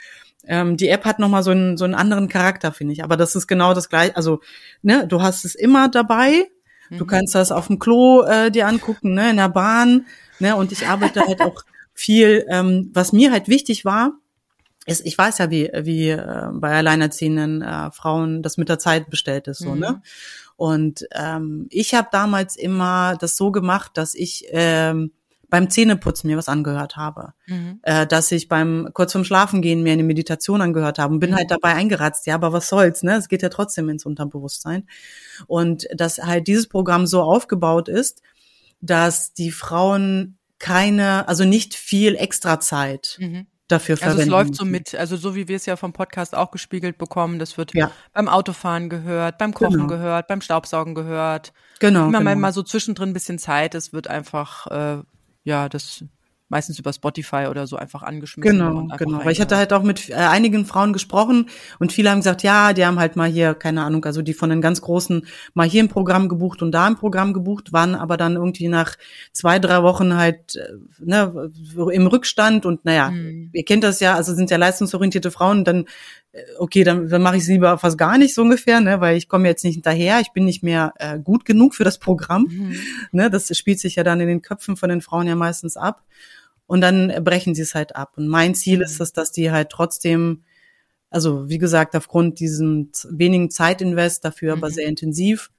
Ähm, die App hat nochmal so einen, so einen anderen Charakter, finde ich. Aber das ist genau das gleiche. Also, ne, du hast es immer dabei. Mhm. Du kannst das auf dem Klo äh, dir angucken, ne, in der Bahn. Ne, und ich arbeite halt auch viel, ähm, was mir halt wichtig war, ist, ich weiß ja, wie, wie äh, bei alleinerziehenden äh, Frauen das mit der Zeit bestellt ist, so, ne? Und ähm, ich habe damals immer das so gemacht, dass ich ähm, beim Zähneputzen mir was angehört habe, mhm. äh, dass ich beim kurz vorm Schlafengehen mir eine Meditation angehört habe und bin mhm. halt dabei eingeratzt. Ja, aber was soll's, ne? Es geht ja trotzdem ins Unterbewusstsein und dass halt dieses Programm so aufgebaut ist, dass die Frauen keine, also nicht viel extra Zeit mhm dafür verwenden. Also es läuft so mit, also so wie wir es ja vom Podcast auch gespiegelt bekommen, das wird ja. beim Autofahren gehört, beim Kochen genau. gehört, beim Staubsaugen gehört. Genau. Immer genau. mal so zwischendrin ein bisschen Zeit, es wird einfach, äh, ja, das meistens über Spotify oder so einfach angeschmissen. Genau, genau. Weil ich hatte halt auch mit äh, einigen Frauen gesprochen und viele haben gesagt, ja, die haben halt mal hier, keine Ahnung, also die von den ganz großen mal hier ein Programm gebucht und da ein Programm gebucht, waren aber dann irgendwie nach zwei, drei Wochen halt äh, ne, im Rückstand und naja, hm. ihr kennt das ja, also sind ja leistungsorientierte Frauen, dann äh, okay, dann, dann mache ich es lieber fast gar nicht so ungefähr, ne, weil ich komme jetzt nicht hinterher, ich bin nicht mehr äh, gut genug für das Programm. Mhm. Ne, das spielt sich ja dann in den Köpfen von den Frauen ja meistens ab und dann brechen sie es halt ab. Und mein Ziel mhm. ist es, dass die halt trotzdem, also wie gesagt, aufgrund diesem wenigen Zeitinvest, dafür mhm. aber sehr intensiv,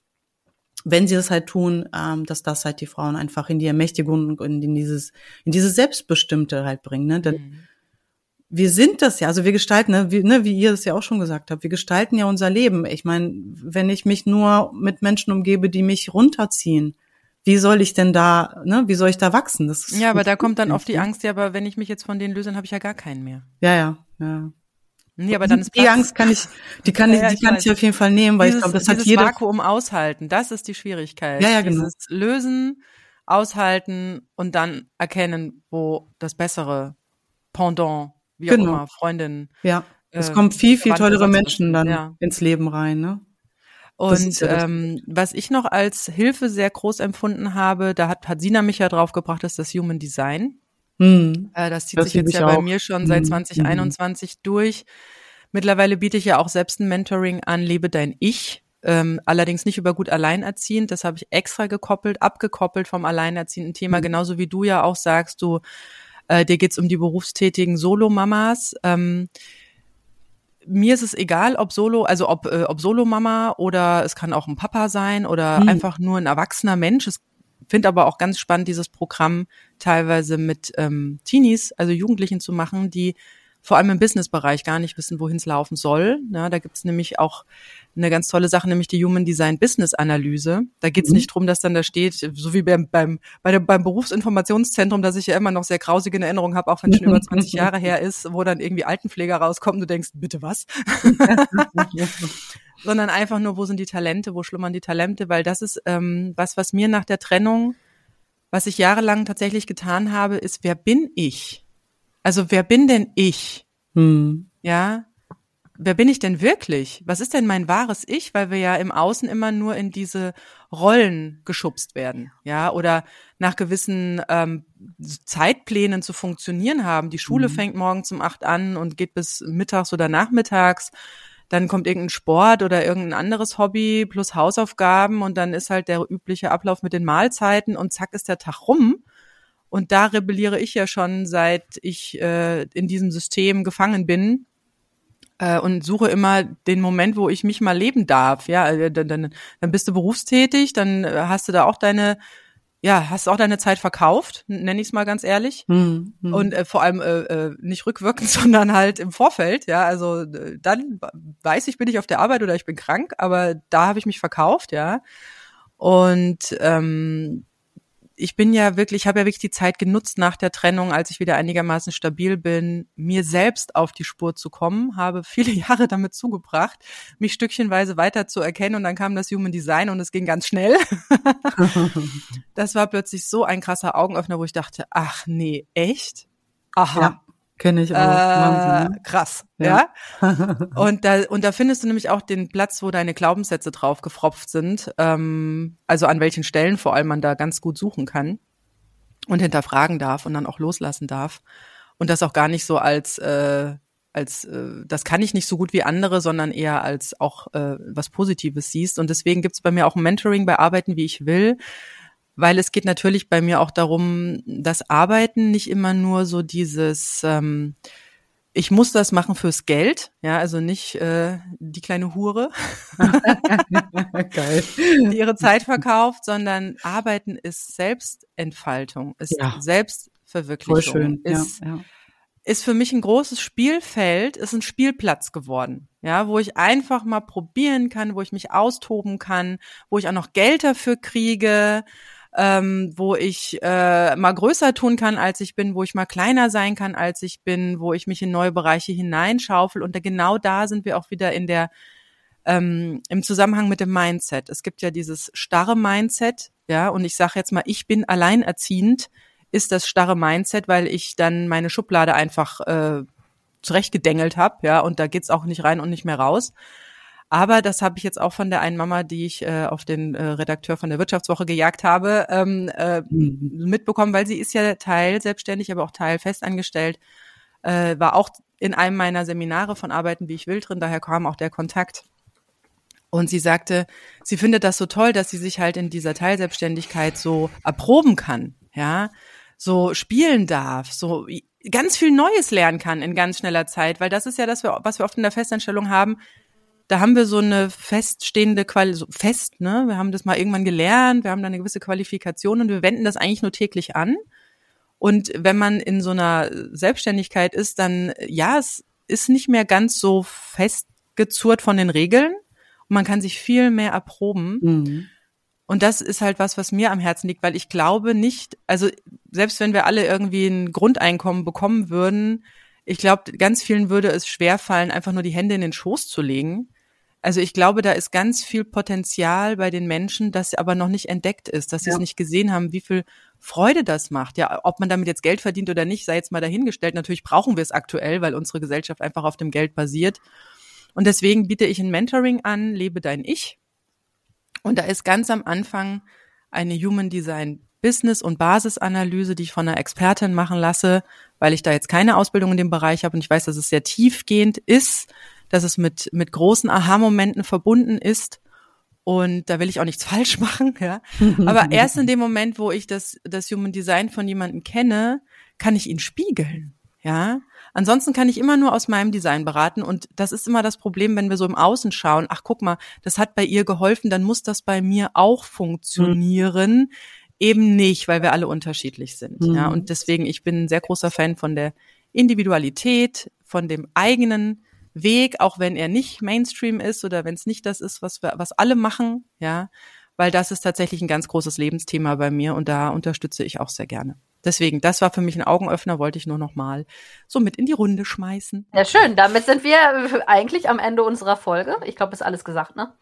wenn sie das halt tun, ähm, dass das halt die Frauen einfach in die Ermächtigung und in dieses, in dieses Selbstbestimmte halt bringen. Ne? Denn mhm. wir sind das ja, also wir gestalten, ne, wie, ne, wie ihr es ja auch schon gesagt habt, wir gestalten ja unser Leben. Ich meine, wenn ich mich nur mit Menschen umgebe, die mich runterziehen, wie soll ich denn da, ne, wie soll ich da wachsen? Das ja, aber da kommt dann oft die Angst, ja, aber wenn ich mich jetzt von denen löse, dann habe ich ja gar keinen mehr. Ja, ja, ja. Nee, aber dann ist die Angst kann ich, die kann *laughs* ja, ich, die ich kann weiß. ich auf jeden Fall nehmen, weil dieses, ich glaube, das hat jeder. Vakuum aushalten, das ist die Schwierigkeit. Ja, ja, genau. Dieses Lösen, aushalten und dann erkennen, wo das bessere Pendant, wie genau. auch immer, Freundin. Ja. Es äh, kommen viel, viel tollere Menschen dann ja. ins Leben rein, ne? Und ja ähm, was ich noch als Hilfe sehr groß empfunden habe, da hat, hat Sina mich ja drauf gebracht, ist das Human Design. Hm. Äh, das zieht das sich jetzt ja auch. bei mir schon seit 2021 hm. durch. Mittlerweile biete ich ja auch selbst ein Mentoring an, lebe dein Ich. Ähm, allerdings nicht über gut alleinerziehend. Das habe ich extra gekoppelt, abgekoppelt vom alleinerziehenden Thema, mhm. genauso wie du ja auch sagst, du äh, dir geht's um die berufstätigen Solo-Mamas. Ähm, mir ist es egal, ob Solo, also ob, äh, ob Solo-Mama oder es kann auch ein Papa sein oder mhm. einfach nur ein erwachsener Mensch. Es finde aber auch ganz spannend, dieses Programm teilweise mit ähm, Teenies, also Jugendlichen zu machen, die vor allem im Businessbereich gar nicht wissen, wohin es laufen soll. Ja, da gibt es nämlich auch eine ganz tolle Sache, nämlich die Human Design Business Analyse. Da geht es mhm. nicht drum, dass dann da steht, so wie beim, beim, bei dem, beim Berufsinformationszentrum, dass ich ja immer noch sehr grausige Erinnerungen habe, auch wenn es schon über 20 *laughs* Jahre her ist, wo dann irgendwie Altenpfleger rauskommen, du denkst, bitte was? *laughs* Sondern einfach nur, wo sind die Talente, wo schlummern die Talente, weil das ist ähm, was, was mir nach der Trennung, was ich jahrelang tatsächlich getan habe, ist, wer bin ich? Also wer bin denn ich? Hm. Ja, wer bin ich denn wirklich? Was ist denn mein wahres Ich? Weil wir ja im Außen immer nur in diese Rollen geschubst werden, ja, oder nach gewissen ähm, Zeitplänen zu funktionieren haben. Die Schule mhm. fängt morgens um acht an und geht bis mittags oder nachmittags. Dann kommt irgendein Sport oder irgendein anderes Hobby plus Hausaufgaben und dann ist halt der übliche Ablauf mit den Mahlzeiten und zack ist der Tag rum. Und da rebelliere ich ja schon, seit ich äh, in diesem System gefangen bin äh, und suche immer den Moment, wo ich mich mal leben darf. Ja, äh, dann, dann, dann bist du berufstätig, dann äh, hast du da auch deine ja, hast auch deine Zeit verkauft, nenne ich es mal ganz ehrlich. Hm, hm. Und äh, vor allem äh, äh, nicht rückwirkend, *laughs* sondern halt im Vorfeld. Ja, also dann weiß ich, bin ich auf der Arbeit oder ich bin krank, aber da habe ich mich verkauft, ja. Und ähm, ich bin ja wirklich, habe ja wirklich die Zeit genutzt nach der Trennung, als ich wieder einigermaßen stabil bin, mir selbst auf die Spur zu kommen, habe viele *laughs* Jahre damit zugebracht, mich stückchenweise weiter zu erkennen und dann kam das Human Design und es ging ganz schnell. *laughs* das war plötzlich so ein krasser Augenöffner, wo ich dachte, ach nee, echt? Aha. Ja. Kenne ich auch. Äh, ne? krass, ja. ja? *laughs* und da und da findest du nämlich auch den Platz, wo deine Glaubenssätze drauf gefropft sind. Ähm, also an welchen Stellen vor allem man da ganz gut suchen kann und hinterfragen darf und dann auch loslassen darf und das auch gar nicht so als äh, als äh, das kann ich nicht so gut wie andere, sondern eher als auch äh, was Positives siehst. Und deswegen gibt's bei mir auch ein Mentoring bei Arbeiten, wie ich will weil es geht natürlich bei mir auch darum, dass Arbeiten nicht immer nur so dieses ähm, ich muss das machen fürs Geld, ja, also nicht äh, die kleine Hure, *laughs* Geil. die ihre Zeit verkauft, sondern Arbeiten ist Selbstentfaltung, ist ja. Selbstverwirklichung, schön. ist ja, ja. ist für mich ein großes Spielfeld, ist ein Spielplatz geworden, ja, wo ich einfach mal probieren kann, wo ich mich austoben kann, wo ich auch noch Geld dafür kriege ähm, wo ich äh, mal größer tun kann, als ich bin, wo ich mal kleiner sein kann, als ich bin, wo ich mich in neue Bereiche hineinschaufel. Und da, genau da sind wir auch wieder in der ähm, im Zusammenhang mit dem Mindset. Es gibt ja dieses starre Mindset, ja, und ich sage jetzt mal, ich bin alleinerziehend, ist das starre Mindset, weil ich dann meine Schublade einfach äh, zurechtgedengelt habe, ja, und da geht's auch nicht rein und nicht mehr raus. Aber das habe ich jetzt auch von der einen Mama, die ich äh, auf den äh, Redakteur von der Wirtschaftswoche gejagt habe, ähm, äh, mhm. mitbekommen, weil sie ist ja Teil selbstständig, aber auch Teil festangestellt, äh, war auch in einem meiner Seminare von Arbeiten wie ich will drin, daher kam auch der Kontakt. Und sie sagte, sie findet das so toll, dass sie sich halt in dieser Teilselbstständigkeit so erproben kann, ja, so spielen darf, so ganz viel Neues lernen kann in ganz schneller Zeit, weil das ist ja das, was wir oft in der Festanstellung haben da haben wir so eine feststehende Quali so fest, ne? Wir haben das mal irgendwann gelernt, wir haben da eine gewisse Qualifikation und wir wenden das eigentlich nur täglich an. Und wenn man in so einer Selbstständigkeit ist, dann ja, es ist nicht mehr ganz so festgezurrt von den Regeln und man kann sich viel mehr erproben. Mhm. Und das ist halt was, was mir am Herzen liegt, weil ich glaube nicht, also selbst wenn wir alle irgendwie ein Grundeinkommen bekommen würden, ich glaube, ganz vielen würde es schwerfallen, einfach nur die Hände in den Schoß zu legen. Also ich glaube, da ist ganz viel Potenzial bei den Menschen, das aber noch nicht entdeckt ist, dass sie ja. es nicht gesehen haben, wie viel Freude das macht. Ja, ob man damit jetzt Geld verdient oder nicht, sei jetzt mal dahingestellt. Natürlich brauchen wir es aktuell, weil unsere Gesellschaft einfach auf dem Geld basiert. Und deswegen biete ich ein Mentoring an, lebe dein Ich. Und da ist ganz am Anfang eine Human Design Business- und Basisanalyse, die ich von einer Expertin machen lasse, weil ich da jetzt keine Ausbildung in dem Bereich habe und ich weiß, dass es sehr tiefgehend ist, dass es mit, mit großen Aha-Momenten verbunden ist. Und da will ich auch nichts *laughs* falsch machen, ja. Aber *laughs* erst in dem Moment, wo ich das, das Human Design von jemandem kenne, kann ich ihn spiegeln, ja. Ansonsten kann ich immer nur aus meinem Design beraten und das ist immer das Problem, wenn wir so im Außen schauen, ach guck mal, das hat bei ihr geholfen, dann muss das bei mir auch funktionieren. Mhm. Eben nicht, weil wir alle unterschiedlich sind. Mhm. Ja, und deswegen, ich bin ein sehr großer Fan von der Individualität, von dem eigenen Weg, auch wenn er nicht Mainstream ist oder wenn es nicht das ist, was wir, was alle machen, ja, weil das ist tatsächlich ein ganz großes Lebensthema bei mir und da unterstütze ich auch sehr gerne. Deswegen, das war für mich ein Augenöffner, wollte ich nur noch mal so mit in die Runde schmeißen. Ja, schön. Damit sind wir eigentlich am Ende unserer Folge. Ich glaube, ist alles gesagt, ne?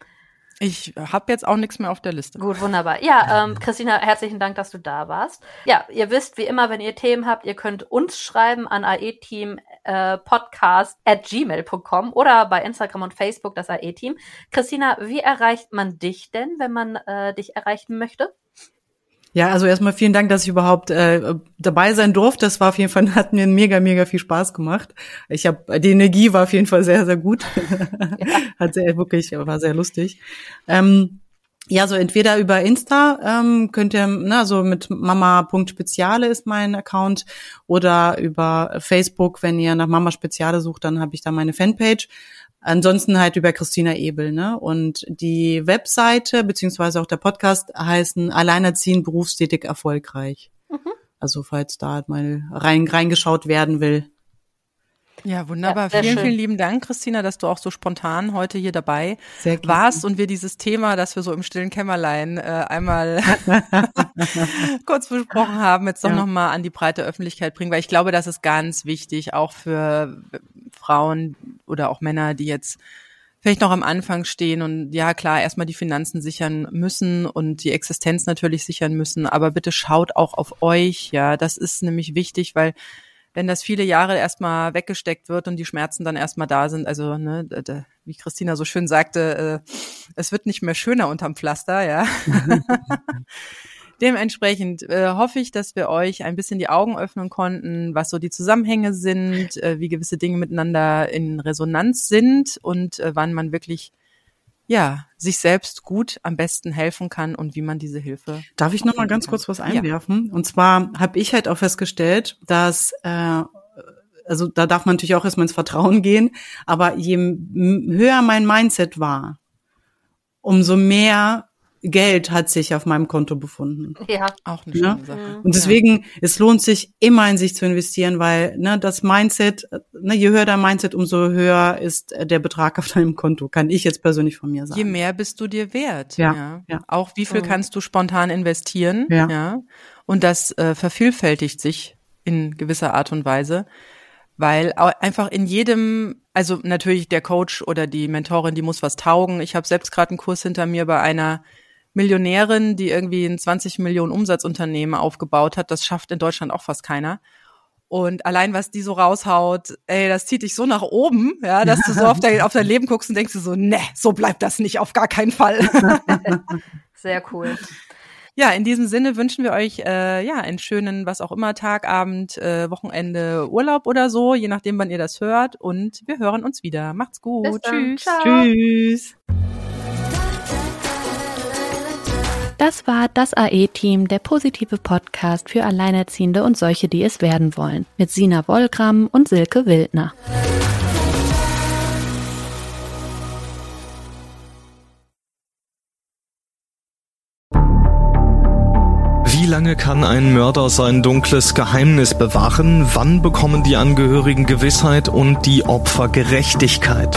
Ich habe jetzt auch nichts mehr auf der Liste. Gut, wunderbar. Ja, ähm, Christina, herzlichen Dank, dass du da warst. Ja, ihr wisst, wie immer, wenn ihr Themen habt, ihr könnt uns schreiben an aeteam äh, podcast at gmail.com oder bei Instagram und Facebook das AE-Team. Christina, wie erreicht man dich denn, wenn man äh, dich erreichen möchte? Ja, also erstmal vielen Dank, dass ich überhaupt äh, dabei sein durfte. Das war auf jeden Fall, *laughs* hat mir mega, mega viel Spaß gemacht. Ich habe die Energie war auf jeden Fall sehr, sehr gut. *laughs* Ja. hat sehr wirklich, war sehr lustig. Ähm, ja, so entweder über Insta ähm, könnt ihr, ne, also mit mama.speziale ist mein Account oder über Facebook, wenn ihr nach Mama Speziale sucht, dann habe ich da meine Fanpage. Ansonsten halt über Christina Ebel, ne? Und die Webseite beziehungsweise auch der Podcast heißen Alleinerziehend berufstätig erfolgreich. Mhm. Also falls da halt mal rein reingeschaut werden will. Ja, wunderbar. Ja, vielen, schön. vielen lieben Dank, Christina, dass du auch so spontan heute hier dabei warst und wir dieses Thema, das wir so im stillen Kämmerlein äh, einmal *laughs* kurz besprochen haben, jetzt doch ja. nochmal an die breite Öffentlichkeit bringen, weil ich glaube, das ist ganz wichtig, auch für Frauen oder auch Männer, die jetzt vielleicht noch am Anfang stehen und ja klar, erstmal die Finanzen sichern müssen und die Existenz natürlich sichern müssen, aber bitte schaut auch auf euch, ja, das ist nämlich wichtig, weil wenn das viele Jahre erstmal weggesteckt wird und die Schmerzen dann erstmal da sind, also ne, wie Christina so schön sagte, äh, es wird nicht mehr schöner unterm Pflaster, ja. *laughs* Dementsprechend äh, hoffe ich, dass wir euch ein bisschen die Augen öffnen konnten, was so die Zusammenhänge sind, äh, wie gewisse Dinge miteinander in Resonanz sind und äh, wann man wirklich ja, sich selbst gut am besten helfen kann und wie man diese Hilfe. Darf ich noch mal ganz kann. kurz was einwerfen? Ja. Und zwar habe ich halt auch festgestellt, dass äh, also da darf man natürlich auch erstmal ins Vertrauen gehen, aber je höher mein Mindset war, umso mehr Geld hat sich auf meinem Konto befunden. Ja, auch eine schöne ja? Sache. Und deswegen, ja. es lohnt sich immer in sich zu investieren, weil ne, das Mindset, ne, je höher dein Mindset, umso höher ist der Betrag auf deinem Konto, kann ich jetzt persönlich von mir sagen. Je mehr bist du dir wert. Ja. ja. ja. Auch wie viel kannst du spontan investieren. Ja. ja? Und das äh, vervielfältigt sich in gewisser Art und Weise weil einfach in jedem, also natürlich der Coach oder die Mentorin, die muss was taugen. Ich habe selbst gerade einen Kurs hinter mir bei einer Millionärin, die irgendwie ein 20 Millionen Umsatzunternehmen aufgebaut hat. Das schafft in Deutschland auch fast keiner. Und allein was die so raushaut, ey, das zieht dich so nach oben, ja, dass du so auf dein, auf dein Leben guckst und denkst du so, ne, so bleibt das nicht, auf gar keinen Fall. *laughs* Sehr cool. Ja, in diesem Sinne wünschen wir euch äh, ja einen schönen, was auch immer, Tag, Abend, äh, Wochenende, Urlaub oder so, je nachdem, wann ihr das hört. Und wir hören uns wieder. Macht's gut. Tschüss. Tschüss. Das war das AE-Team, der positive Podcast für Alleinerziehende und solche, die es werden wollen, mit Sina Wollgramm und Silke Wildner. Wie lange kann ein Mörder sein dunkles Geheimnis bewahren? Wann bekommen die Angehörigen Gewissheit und die Opfer Gerechtigkeit?